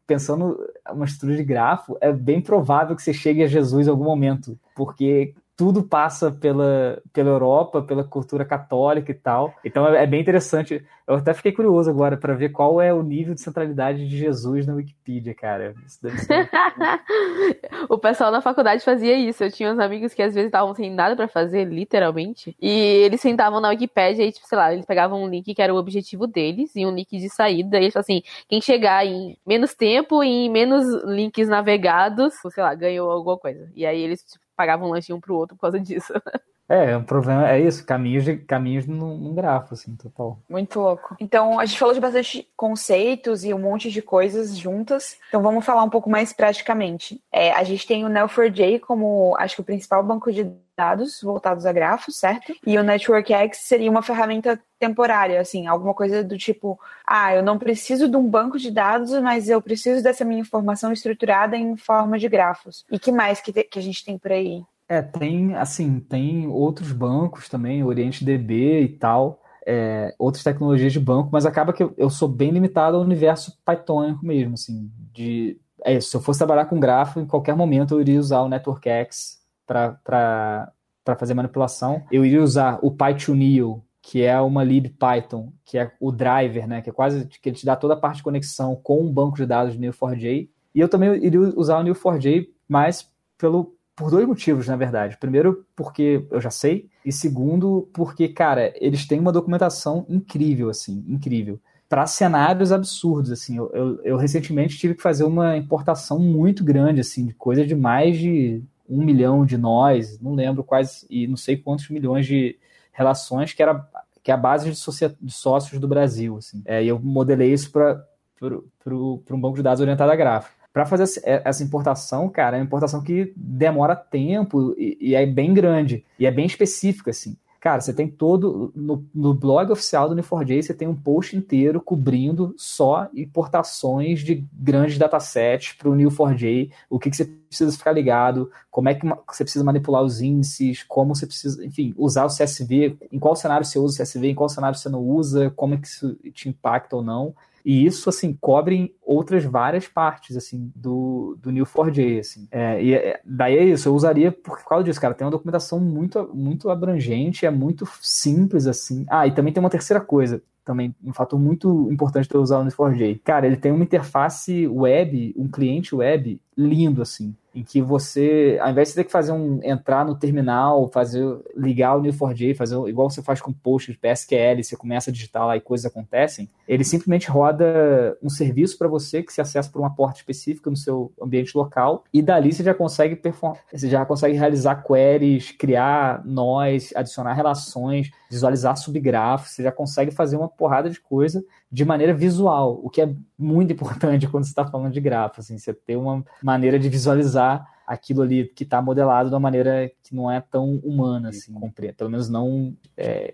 pensando uma estrutura de grafo, é bem provável que você chegue a Jesus em algum momento, porque tudo passa pela, pela Europa, pela cultura católica e tal. Então é, é bem interessante. Eu até fiquei curioso agora para ver qual é o nível de centralidade de Jesus na Wikipedia, cara. O pessoal na faculdade fazia isso. Eu tinha uns amigos que às vezes estavam sem nada para fazer, literalmente, e eles sentavam na Wikipedia e, tipo, sei lá, eles pegavam um link que era o objetivo deles e um link de saída. E eles falavam assim: quem chegar em menos tempo e em menos links navegados, sei lá, ganhou alguma coisa. E aí eles tipo, pagavam um lanchinho um pro outro por causa disso. É, o problema é isso, caminhos, de, caminhos num, num grafo, assim, total. Muito louco. Então, a gente falou de bastante conceitos e um monte de coisas juntas. Então, vamos falar um pouco mais praticamente. É, a gente tem o Neo4j como, acho que o principal banco de dados voltados a grafos, certo? E o Network X seria uma ferramenta temporária, assim, alguma coisa do tipo, ah, eu não preciso de um banco de dados, mas eu preciso dessa minha informação estruturada em forma de grafos. E que mais que, te, que a gente tem por aí? É, tem, assim, tem outros bancos também, OrientDB e tal, é, outras tecnologias de banco, mas acaba que eu, sou bem limitado ao universo Pythonico mesmo, assim, de... É isso, se eu fosse trabalhar com grafo, em qualquer momento eu iria usar o NetworkX para fazer manipulação. Eu iria usar o Pythonio, que é uma lib Python, que é o driver, né, que é quase que ele te dá toda a parte de conexão com um banco de dados de Neo4j. E eu também iria usar o Neo4j, mas pelo por dois motivos, na verdade. Primeiro, porque eu já sei, e segundo, porque, cara, eles têm uma documentação incrível, assim, incrível. Para cenários absurdos, assim. Eu, eu, eu, recentemente tive que fazer uma importação muito grande, assim, de coisa de mais de um milhão de nós, não lembro quais, e não sei quantos milhões de relações, que era que é a base de, de sócios do Brasil. Assim. É, e eu modelei isso para um banco de dados orientado a gráfico para fazer é, essa importação, cara, é uma importação que demora tempo e, e, é bem grande e é bem específica, assim. Cara, você tem todo. No, no blog oficial do Neo4j, você tem um post inteiro cobrindo só importações de grandes datasets para o Neo4j, o que, que você precisa ficar ligado, como é que você precisa manipular os índices, como você precisa, enfim, usar o CSV, em qual cenário você usa o CSV, em qual cenário você não usa, como é que isso te impacta ou não. E isso, assim, cobre outras várias partes, assim, do, do Neo4j, assim. É, e é, daí é isso, eu usaria por causa disso, cara. Tem uma documentação muito, muito abrangente, é muito simples, assim. Ah, e também tem uma terceira coisa também um fator muito importante de eu usar o Neo4j. Cara, ele tem uma interface web, um cliente web lindo, assim em que você, ao invés de ter que fazer um entrar no terminal, fazer ligar o Neo4j, fazer igual você faz com post de PSQL, você começa a digitar lá e coisas acontecem, ele simplesmente roda um serviço para você que se acessa por uma porta específica no seu ambiente local e dali você já consegue perform... você já consegue realizar queries, criar nós, adicionar relações, visualizar subgrafos, você já consegue fazer uma porrada de coisa de maneira visual, o que é muito importante quando você está falando de grafo, assim, você ter uma maneira de visualizar aquilo ali que está modelado de uma maneira que não é tão humana, assim, pelo menos não é,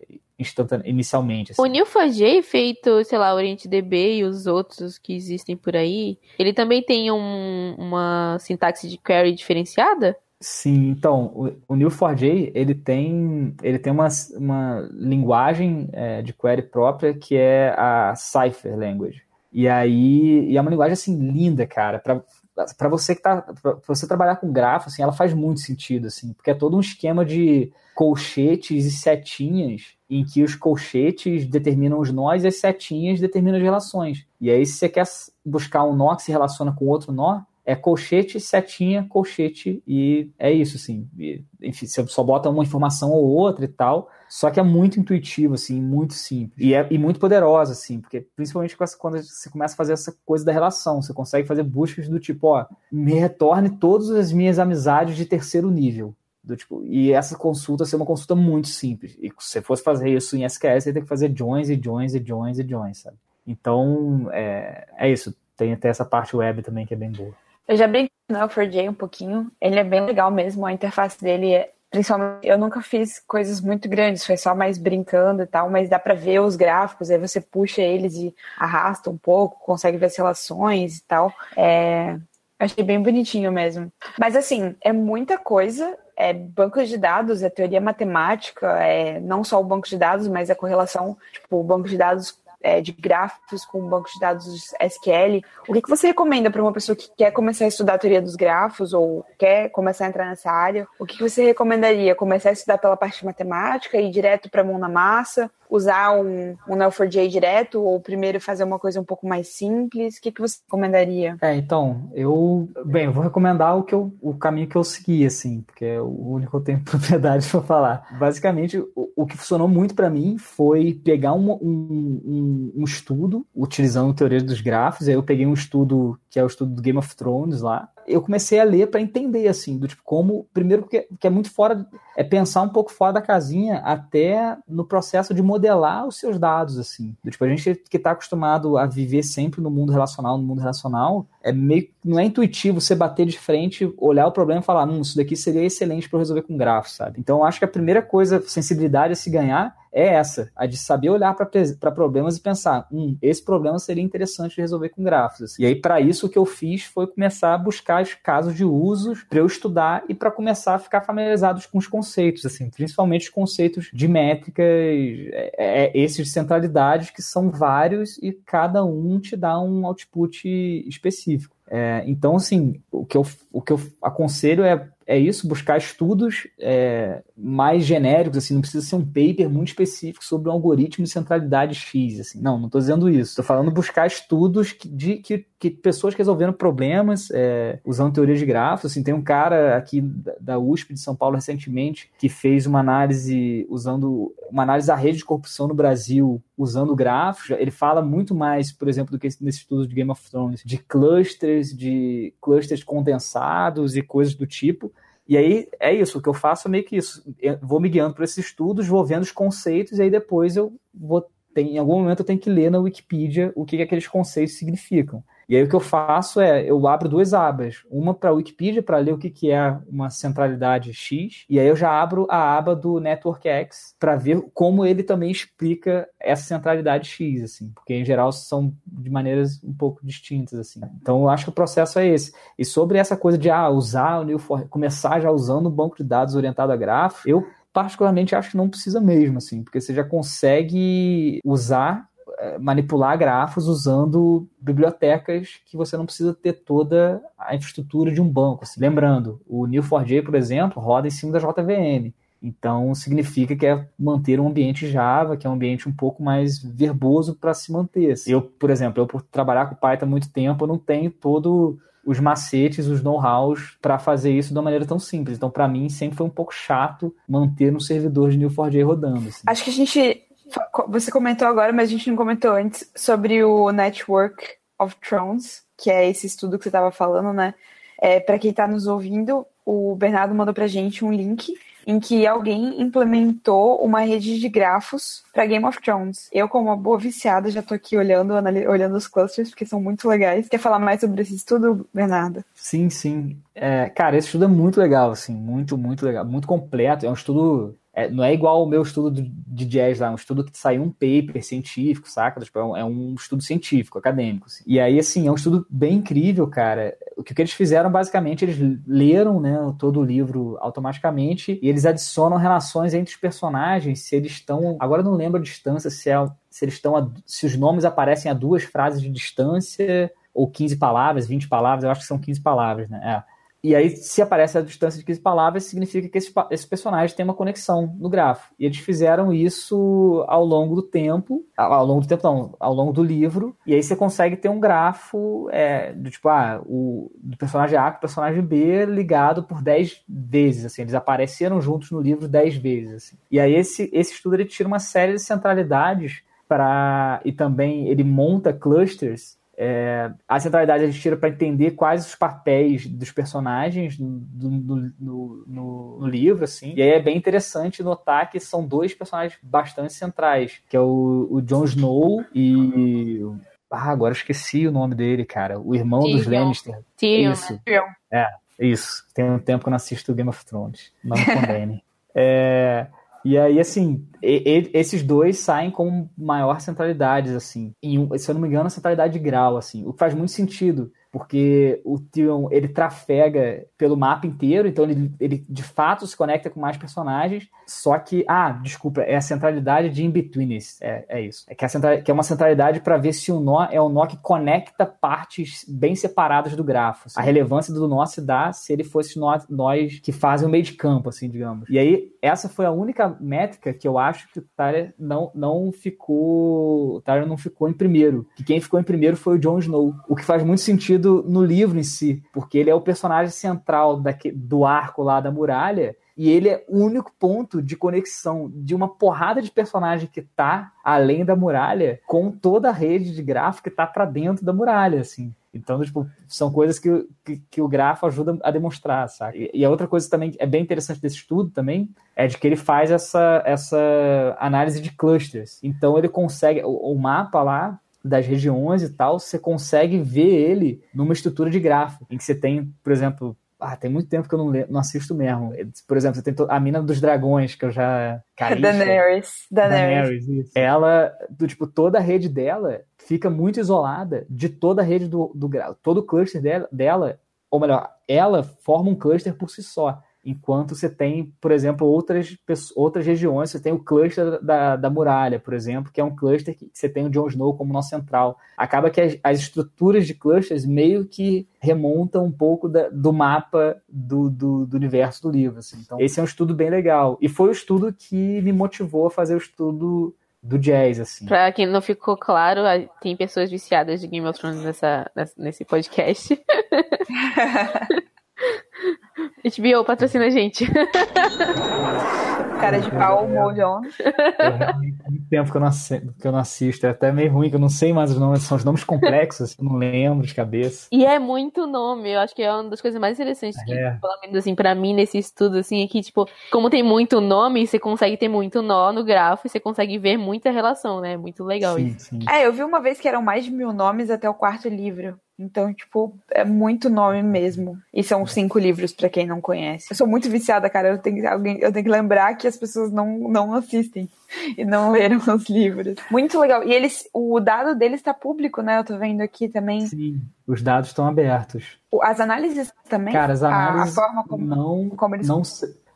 inicialmente. Assim. O Neo4j feito, sei lá, OrientDB e os outros que existem por aí, ele também tem um, uma sintaxe de query diferenciada? Sim, então, o, o Neo4j, ele tem, ele tem uma, uma linguagem é, de query própria que é a Cypher Language. E aí, e é uma linguagem, assim, linda, cara, para você que tá, para você trabalhar com grafo, assim, ela faz muito sentido, assim, porque é todo um esquema de colchetes e setinhas em que os colchetes determinam os nós e as setinhas determinam as relações. E aí, se você quer buscar um nó que se relaciona com outro nó, é colchete, setinha, colchete, e é isso, assim. E, enfim, você só bota uma informação ou outra e tal, só que é muito intuitivo, assim, muito simples. E, é, e muito poderosa, assim, porque principalmente quando você começa a fazer essa coisa da relação, você consegue fazer buscas do tipo, ó, me retorne todas as minhas amizades de terceiro nível. Do tipo, e essa consulta ser uma consulta muito simples. E se você fosse fazer isso em SQS, você tem que fazer joins e joins e joins e joins, sabe? Então, é, é isso. Tem até essa parte web também que é bem boa. Eu já brinquei no L4J um pouquinho. Ele é bem legal mesmo, a interface dele é. Principalmente, eu nunca fiz coisas muito grandes, foi só mais brincando e tal, mas dá para ver os gráficos, aí você puxa eles e arrasta um pouco, consegue ver as relações e tal. É, Achei bem bonitinho mesmo. Mas assim, é muita coisa. É banco de dados, é teoria matemática, é não só o banco de dados, mas a correlação, tipo, o banco de dados é, de gráficos com banco de dados SQL. O que, que você recomenda para uma pessoa que quer começar a estudar a teoria dos grafos ou quer começar a entrar nessa área? O que, que você recomendaria? Começar a estudar pela parte matemática e ir direto para a mão na massa? Usar um, um Neo4j direto ou primeiro fazer uma coisa um pouco mais simples? O que, que você recomendaria? É, então, eu, bem, eu vou recomendar o, que eu, o caminho que eu segui, assim, porque é o único que eu tenho propriedade para falar. Basicamente, o, o, que funcionou muito para mim foi pegar um, um, um, estudo utilizando a teoria dos grafos, aí eu peguei um estudo que é o estudo do Game of Thrones lá, eu comecei a ler para entender, assim, do tipo, como, primeiro, porque, porque é muito fora, é pensar um pouco fora da casinha, até no processo de modelar os seus dados, assim. Do tipo, a gente que está acostumado a viver sempre no mundo relacional, no mundo relacional, é meio, não é intuitivo você bater de frente, olhar o problema e falar, hum, isso daqui seria excelente para resolver com grafo, sabe? Então, eu acho que a primeira coisa, sensibilidade a se ganhar, é essa, a de saber olhar para problemas e pensar, hum, esse problema seria interessante de resolver com grafos. Assim. E aí, para isso, o que eu fiz foi começar a buscar os casos de usos para eu estudar e para começar a ficar familiarizado com os conceitos, assim, principalmente os conceitos de métricas, é, é, esses de centralidade, que são vários e cada um te dá um output específico. É, então, assim, o que eu, o que eu aconselho é é isso, buscar estudos é, mais genéricos, assim, não precisa ser um paper muito específico sobre um algoritmo de centralidade X, assim, não, não estou dizendo isso, estou falando buscar estudos que, de que, que pessoas resolveram problemas é, usando teoria de grafos, assim, tem um cara aqui da USP de São Paulo recentemente que fez uma análise usando, uma análise da rede de corrupção no Brasil usando grafos, ele fala muito mais, por exemplo, do que nesse estudo de Game of Thrones, de clusters, de clusters condensados e coisas do tipo, e aí é isso, o que eu faço é meio que isso. Eu vou me guiando por esses estudos, vou vendo os conceitos, e aí depois eu vou. Tem, em algum momento eu tenho que ler na Wikipedia o que, que aqueles conceitos significam. E aí o que eu faço é, eu abro duas abas. Uma para a Wikipedia, para ler o que, que é uma centralidade X, e aí eu já abro a aba do Network X para ver como ele também explica essa centralidade X, assim, porque em geral são de maneiras um pouco distintas, assim. Então eu acho que o processo é esse. E sobre essa coisa de ah, usar o Neo4, começar já usando um banco de dados orientado a grafo, eu particularmente acho que não precisa mesmo, assim, porque você já consegue usar manipular grafos usando bibliotecas que você não precisa ter toda a infraestrutura de um banco. Assim. Lembrando, o Neo4j, por exemplo, roda em cima da JVM. Então, significa que é manter um ambiente Java, que é um ambiente um pouco mais verboso para se manter. Assim. Eu, por exemplo, eu por trabalhar com Python há muito tempo, eu não tenho todo os macetes, os know-hows para fazer isso de uma maneira tão simples. Então, para mim, sempre foi um pouco chato manter no servidor de Neo4j rodando. Assim. Acho que a gente você comentou agora, mas a gente não comentou antes sobre o Network of Thrones, que é esse estudo que você estava falando, né? É, para quem está nos ouvindo, o Bernardo mandou para gente um link em que alguém implementou uma rede de grafos para Game of Thrones. Eu, como uma boa viciada, já estou aqui olhando, olhando os clusters, porque são muito legais. Quer falar mais sobre esse estudo, Bernardo? Sim, sim. É, cara, esse estudo é muito legal, assim, muito, muito legal, muito completo. É um estudo é, não é igual o meu estudo de jazz lá, é um estudo que saiu um paper científico, saca? Tipo, é, um, é um estudo científico, acadêmico. Assim. E aí, assim, é um estudo bem incrível, cara. O que, que eles fizeram, basicamente, eles leram né, todo o livro automaticamente e eles adicionam relações entre os personagens, se eles estão. Agora eu não lembro a distância, se, é, se eles estão. A, se os nomes aparecem a duas frases de distância, ou 15 palavras, 20 palavras, eu acho que são 15 palavras, né? É. E aí, se aparece a distância de 15 palavras, significa que esse, esse personagem tem uma conexão no grafo. E eles fizeram isso ao longo do tempo, ao longo do tempo não, ao longo do livro, e aí você consegue ter um grafo é, do tipo, ah, o do personagem A com o personagem B ligado por 10 vezes, assim, eles apareceram juntos no livro 10 vezes. Assim. E aí esse, esse estudo ele tira uma série de centralidades para e também ele monta clusters é, a centralidade a gente tira para entender quais os papéis dos personagens do, no, no, no, livro, assim. E aí é bem interessante notar que são dois personagens bastante centrais, que é o, o Jon Snow e ah, agora esqueci o nome dele, cara. O irmão Tyrion. dos Lannister. Tyrion, isso. Né? É, isso. Tem um tempo que eu não assisto Game of Thrones. Não me condene. é, e aí, assim, e, e, esses dois saem com maior centralidade, assim. Em, se eu não me engano, centralidade de grau, assim. O que faz muito sentido, porque o Tion ele trafega pelo mapa inteiro, então ele, ele de fato se conecta com mais personagens. Só que, ah, desculpa, é a centralidade de in-betweenness. É, é isso. É que, a central, que é uma centralidade para ver se o nó é um nó que conecta partes bem separadas do grafo. Assim. A relevância do nó se dá se ele fosse nós, nós que fazem o meio de campo, assim, digamos. E aí, essa foi a única métrica que eu acho que o Tyler não, não ficou. O não ficou em primeiro. Que quem ficou em primeiro foi o Jon Snow. O que faz muito sentido no livro em si, porque ele é o personagem central do arco lá da muralha e ele é o único ponto de conexão de uma porrada de personagem que tá além da muralha com toda a rede de gráfico que tá para dentro da muralha, assim. Então, tipo, são coisas que, que, que, o grafo ajuda a demonstrar, sabe? E, a outra coisa também é bem interessante desse estudo também é de que ele faz essa, essa análise de clusters. Então, ele consegue, o, o mapa lá das regiões e tal, você consegue ver ele numa estrutura de grafo, em que você tem, por exemplo, ah, tem muito tempo que eu não, não assisto mesmo. Por exemplo, você tem a Mina dos Dragões, que eu já. Carisha, Daenerys. Daenerys. Daenerys ela, do, tipo, toda a rede dela fica muito isolada de toda a rede do, do todo o cluster dela, dela, ou melhor, ela forma um cluster por si só. Enquanto você tem, por exemplo, outras, outras regiões, você tem o cluster da, da muralha, por exemplo, que é um cluster que você tem o Jon Snow como nó central. Acaba que as, as estruturas de clusters meio que remontam um pouco da, do mapa do, do, do, universo do livro. Assim. Então, esse é um estudo bem legal. E foi o estudo que me motivou a fazer o estudo do jazz, assim. Pra quem não ficou claro, tem pessoas viciadas de Game of Thrones nessa, nesse podcast. HBO patrocina a gente. Cara de pau, molhão. Muito tempo que eu, não assisto, que eu não assisto. É até meio ruim, que eu não sei mais os nomes. São os nomes complexos, eu não lembro de cabeça. E é muito nome. Eu acho que é uma das coisas mais interessantes que, é. pelo menos assim, pra mim, nesse estudo, assim, é que, tipo, como tem muito nome, você consegue ter muito nó no grafo e você consegue ver muita relação, né? Muito legal sim, isso. Sim. É, eu vi uma vez que eram mais de mil nomes até o quarto livro. Então, tipo, é muito nome mesmo. E são cinco livros para quem não conhece. Eu sou muito viciada, cara. Eu tenho, alguém, eu tenho que lembrar que as pessoas não, não assistem e não leram os livros. Muito legal. E eles, o dado deles está público, né? Eu tô vendo aqui também. Sim, os dados estão abertos. As análises também? Cara, as análises. A, a forma como, não, como eles. Não,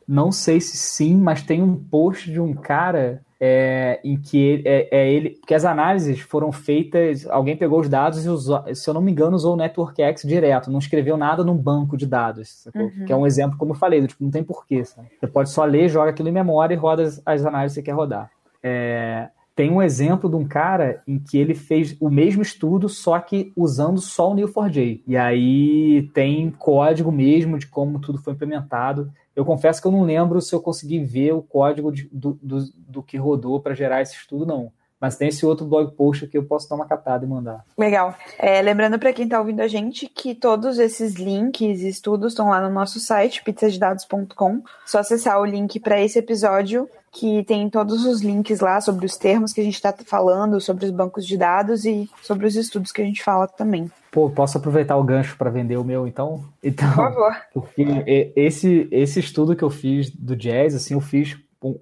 não sei se sim, mas tem um post de um cara é, em que ele, é, é, ele. Porque as análises foram feitas. Alguém pegou os dados e usou, se eu não me engano, usou o Network X direto, não escreveu nada num banco de dados. Uhum. Que é um exemplo, como eu falei, tipo, não tem porquê. Sabe? Você pode só ler, joga aquilo em memória e roda as, as análises que você quer rodar. É, tem um exemplo de um cara em que ele fez o mesmo estudo, só que usando só o Neo4j. E aí tem código mesmo de como tudo foi implementado. Eu confesso que eu não lembro se eu consegui ver o código de, do, do, do, que rodou para gerar esse estudo, não. Mas tem esse outro blog post que eu posso dar uma catada e mandar. Legal. É, lembrando para quem está ouvindo a gente que todos esses links e estudos estão lá no nosso site, pizzadedados.com. Só acessar o link para esse episódio que tem todos os links lá sobre os termos que a gente está falando, sobre os bancos de dados e sobre os estudos que a gente fala também. Pô, posso aproveitar o gancho para vender o meu, então? Então, Por favor. Porque esse, esse estudo que eu fiz do jazz, assim, eu fiz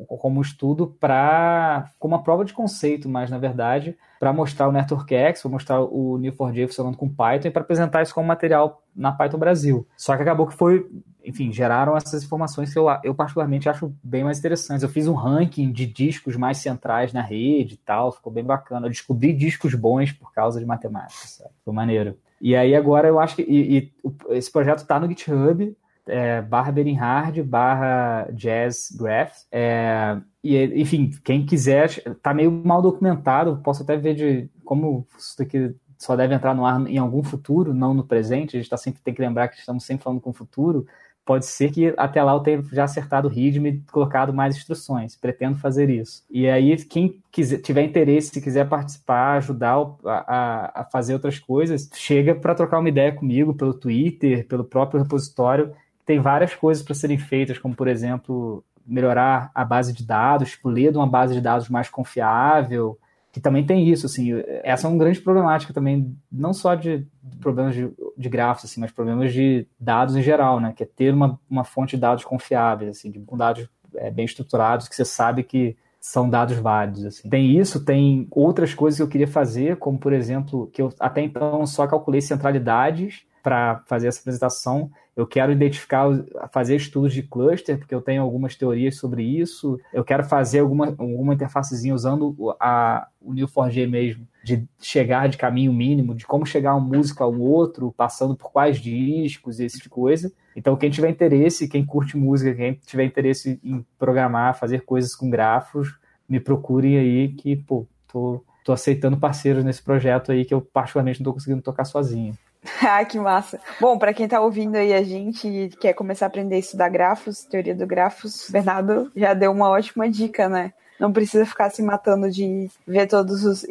como estudo para como uma prova de conceito, mas na verdade para mostrar o Network para mostrar o Neo4j funcionando com Python e para apresentar isso como material na Python Brasil. Só que acabou que foi, enfim, geraram essas informações que eu, eu particularmente acho bem mais interessantes. Eu fiz um ranking de discos mais centrais na rede e tal, ficou bem bacana. Eu descobri discos bons por causa de matemática, sabe? Foi maneiro. E aí agora eu acho que e, e, esse projeto está no GitHub, é, barra Berinhard, barra Jazz Graph. É, e, enfim, quem quiser, tá meio mal documentado, posso até ver de como isso daqui só deve entrar no ar em algum futuro, não no presente. A gente tá sempre tem que lembrar que estamos sempre falando com o futuro. Pode ser que até lá eu tenha já acertado o RIDM e colocado mais instruções. Pretendo fazer isso. E aí, quem quiser, tiver interesse, se quiser participar, ajudar a, a fazer outras coisas, chega para trocar uma ideia comigo pelo Twitter, pelo próprio repositório tem várias coisas para serem feitas, como, por exemplo, melhorar a base de dados, tipo, ler de uma base de dados mais confiável, que também tem isso, assim, essa é uma grande problemática também, não só de, de problemas de, de grafos, assim, mas problemas de dados em geral, né, que é ter uma, uma fonte de dados confiáveis, assim, de, com dados é, bem estruturados, que você sabe que são dados válidos. Assim. Tem isso, tem outras coisas que eu queria fazer, como por exemplo, que eu até então só calculei centralidades para fazer essa apresentação. Eu quero identificar, fazer estudos de cluster, porque eu tenho algumas teorias sobre isso. Eu quero fazer alguma, alguma interfacezinha usando a, o Neo4j mesmo, de chegar de caminho mínimo, de como chegar uma música ao outro, passando por quais discos, esse tipo de coisa. Então, quem tiver interesse, quem curte música, quem tiver interesse em programar, fazer coisas com grafos, me procure aí que, pô, tô, tô aceitando parceiros nesse projeto aí que eu particularmente não tô conseguindo tocar sozinho. ah, que massa. Bom, para quem tá ouvindo aí a gente e quer começar a aprender a estudar grafos, teoria do grafos, Bernardo já deu uma ótima dica, né? Não precisa ficar se matando de ver todos os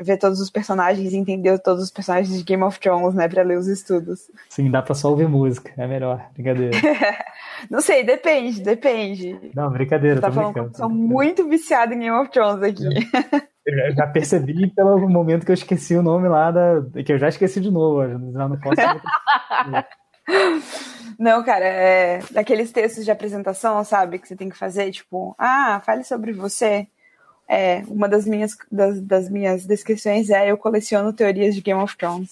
ver todos os personagens e entender todos os personagens de Game of Thrones, né, para ler os estudos. Sim, dá para só ouvir música, é melhor, brincadeira. Não sei, depende, depende. Não, brincadeira, tá falando brincando. Sou muito viciado em Game of Thrones aqui. Eu já percebi pelo momento que eu esqueci o nome lá da. que eu já esqueci de novo, já não posso. Não, cara, é daqueles textos de apresentação, sabe, que você tem que fazer, tipo, ah, fale sobre você. É, uma das minhas, das, das minhas descrições é eu coleciono teorias de Game of Thrones.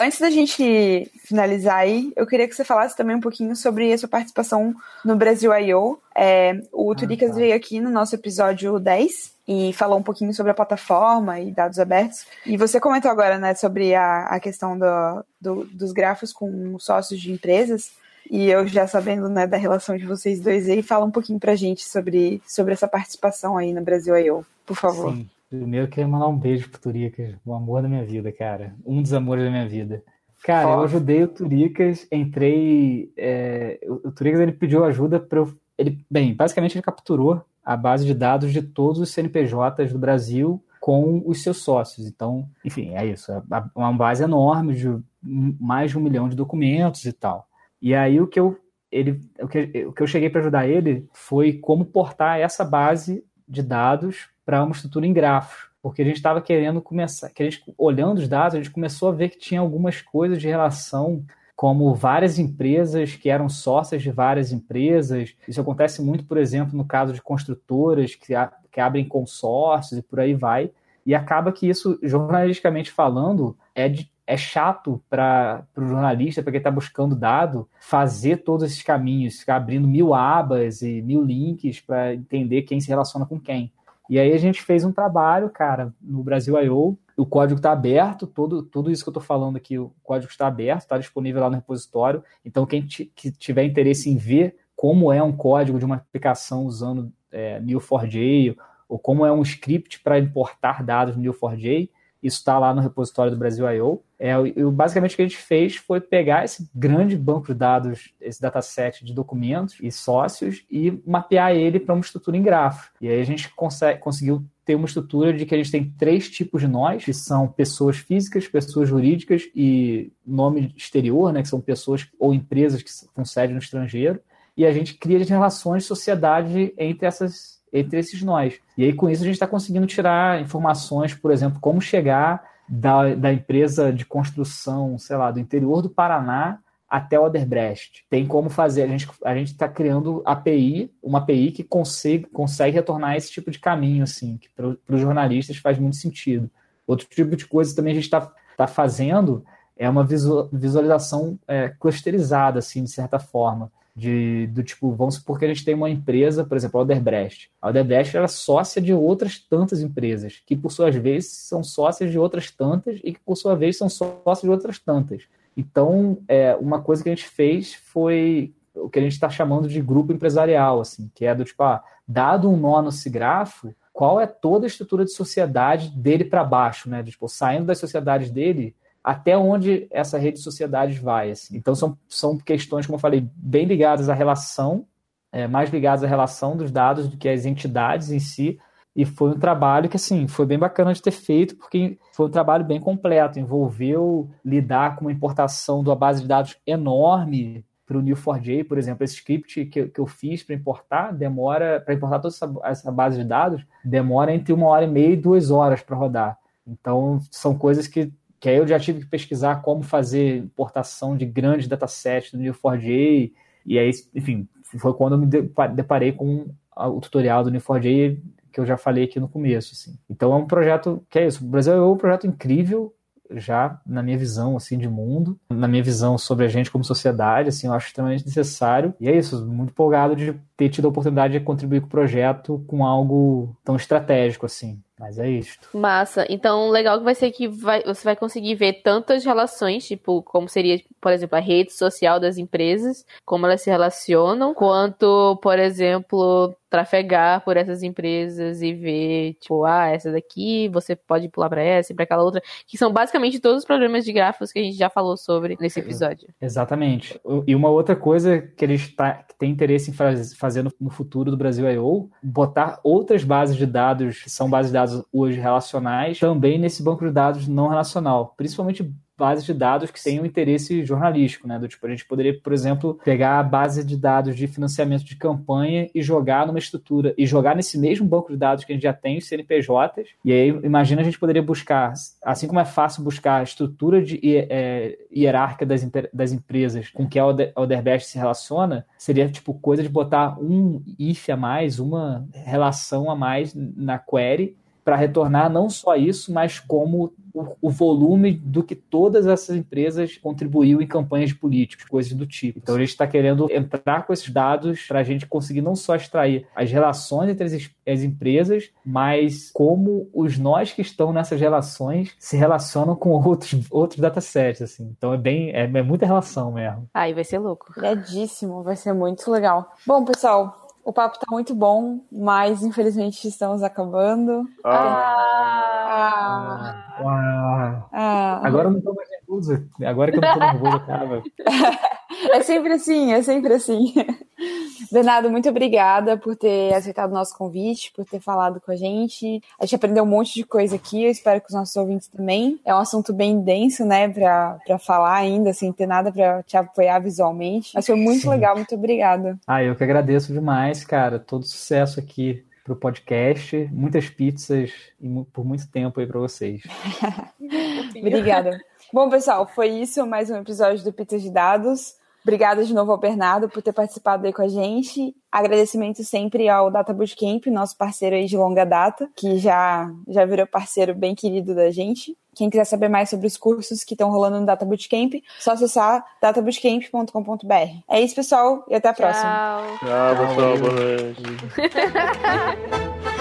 Antes da gente finalizar aí, eu queria que você falasse também um pouquinho sobre a sua participação no Brasil I.O. É, o ah, Turicas tá. veio aqui no nosso episódio 10 e falou um pouquinho sobre a plataforma e dados abertos. E você comentou agora, né, sobre a, a questão do, do, dos grafos com sócios de empresas. E eu já sabendo né, da relação de vocês dois aí, fala um pouquinho pra gente sobre, sobre essa participação aí no Brasil I.O., por favor. Sim. Primeiro eu quero mandar um beijo pro Turicas, o amor da minha vida, cara. Um dos amores da minha vida. Cara, eu ajudei o Turicas, entrei. É, o Turicas ele pediu ajuda para eu. Ele, bem, basicamente ele capturou a base de dados de todos os CNPJs do Brasil com os seus sócios. Então, enfim, é isso. É uma base enorme de mais de um milhão de documentos e tal. E aí o que eu ele o que, o que eu cheguei para ajudar ele foi como portar essa base de dados para uma estrutura em grafos, porque a gente estava querendo começar, que a gente, olhando os dados, a gente começou a ver que tinha algumas coisas de relação como várias empresas que eram sócias de várias empresas. Isso acontece muito, por exemplo, no caso de construtoras que, a, que abrem consórcios e por aí vai. E acaba que isso, jornalisticamente falando, é, de, é chato para o jornalista, para quem está buscando dado, fazer todos esses caminhos, ficar abrindo mil abas e mil links para entender quem se relaciona com quem. E aí a gente fez um trabalho, cara, no Brasil I.O. O código está aberto, todo, tudo isso que eu estou falando aqui, o código está aberto, está disponível lá no repositório. Então, quem que tiver interesse em ver como é um código de uma aplicação usando é, Neo4j, ou como é um script para importar dados no Neo4j, isso está lá no repositório do Brasil I.O. É, basicamente o que a gente fez foi pegar esse grande banco de dados, esse dataset de documentos e sócios e mapear ele para uma estrutura em grafo. E aí a gente consegue, conseguiu ter uma estrutura de que a gente tem três tipos de nós, que são pessoas físicas, pessoas jurídicas e nome exterior, né, que são pessoas ou empresas que com sede no estrangeiro. E a gente cria relações de sociedade entre essas entre esses nós. E aí, com isso, a gente está conseguindo tirar informações, por exemplo, como chegar da, da empresa de construção, sei lá, do interior do Paraná até o Oderbrecht. Tem como fazer, a gente a está criando API, uma API que consegue, consegue retornar esse tipo de caminho, assim, que para os jornalistas faz muito sentido. Outro tipo de coisa também a gente está tá fazendo é uma visualização é, clusterizada, assim, de certa forma de, do tipo, vamos supor que a gente tem uma empresa, por exemplo, a Odebrecht. A Odebrecht era sócia de outras tantas empresas, que por suas vezes são sócias de outras tantas e que por sua vez são sócias de outras tantas. Então, é, uma coisa que a gente fez foi o que a gente está chamando de grupo empresarial, assim, que é do tipo, ah, dado um nó no cigrafo, qual é toda a estrutura de sociedade dele para baixo, né? Tipo, saindo das sociedades dele, até onde essa rede de sociedades vai. Assim. Então, são, são questões, como eu falei, bem ligadas à relação, é, mais ligadas à relação dos dados do que às entidades em si. E foi um trabalho que, assim, foi bem bacana de ter feito, porque foi um trabalho bem completo. Envolveu lidar com uma importação de uma base de dados enorme para o Neo4j, por exemplo. Esse script que, que eu fiz para importar demora, para importar toda essa, essa base de dados, demora entre uma hora e meia e duas horas para rodar. Então, são coisas que que aí eu já tive que pesquisar como fazer importação de grandes datasets do Neo4j, e aí, enfim, foi quando eu me deparei com o tutorial do Neo4j que eu já falei aqui no começo, assim. Então é um projeto que é isso, o Brasil é um projeto incrível, já na minha visão assim de mundo, na minha visão sobre a gente como sociedade, assim, eu acho extremamente necessário. E é isso, muito empolgado de ter tido a oportunidade de contribuir com o projeto com algo tão estratégico assim. Mas é isto. Massa. Então, legal que vai ser que vai, você vai conseguir ver tantas relações, tipo, como seria, por exemplo, a rede social das empresas, como elas se relacionam, quanto, por exemplo, trafegar por essas empresas e ver, tipo, ah, essa daqui, você pode pular para essa e para aquela outra, que são basicamente todos os problemas de gráficos que a gente já falou sobre nesse episódio. Exatamente. E uma outra coisa que eles tá, tem interesse em fazer no futuro do Brasil I.O., botar outras bases de dados, que são bases de dados dados hoje relacionais também nesse banco de dados não relacional, principalmente bases de dados que tenham interesse jornalístico, né? Do tipo, a gente poderia, por exemplo, pegar a base de dados de financiamento de campanha e jogar numa estrutura, e jogar nesse mesmo banco de dados que a gente já tem, os CNPJs, e aí imagina a gente poderia buscar, assim como é fácil buscar a estrutura de, é, hierárquica das, das empresas com que a Oderbest se relaciona, seria tipo coisa de botar um if a mais, uma relação a mais na query para retornar não só isso, mas como o, o, volume do que todas essas empresas contribuíram em campanhas de políticos, coisas do tipo. Então a gente está querendo entrar com esses dados para a gente conseguir não só extrair as relações entre as, as, empresas, mas como os nós que estão nessas relações se relacionam com outros, outros datasets. Assim. Então é bem, é, é muita relação mesmo. Aí vai ser louco. Iradíssimo, vai ser muito legal. Bom, pessoal, o papo tá muito bom, mas infelizmente estamos acabando. Ah! ah. ah. ah. Agora eu não tô mais nervoso. Agora que eu não tô nervoso, cara. É sempre assim, é sempre assim. Bernardo, muito obrigada por ter aceitado o nosso convite, por ter falado com a gente. A gente aprendeu um monte de coisa aqui, eu espero que os nossos ouvintes também. É um assunto bem denso, né, pra, pra falar ainda, sem ter nada pra te apoiar visualmente. Mas foi muito Sim. legal, muito obrigada. Ah, eu que agradeço demais, cara. Todo sucesso aqui pro podcast. Muitas pizzas e por muito tempo aí para vocês. Obrigada. Bom, pessoal, foi isso. Mais um episódio do Pizza de Dados. Obrigada de novo ao Bernardo por ter participado aí com a gente. Agradecimento sempre ao Data Bootcamp, nosso parceiro aí de longa data, que já, já virou parceiro bem querido da gente. Quem quiser saber mais sobre os cursos que estão rolando no Data Bootcamp, só acessar databootcamp.com.br. É isso, pessoal, e até a Tchau. próxima. Tchau, pessoal. Boa noite.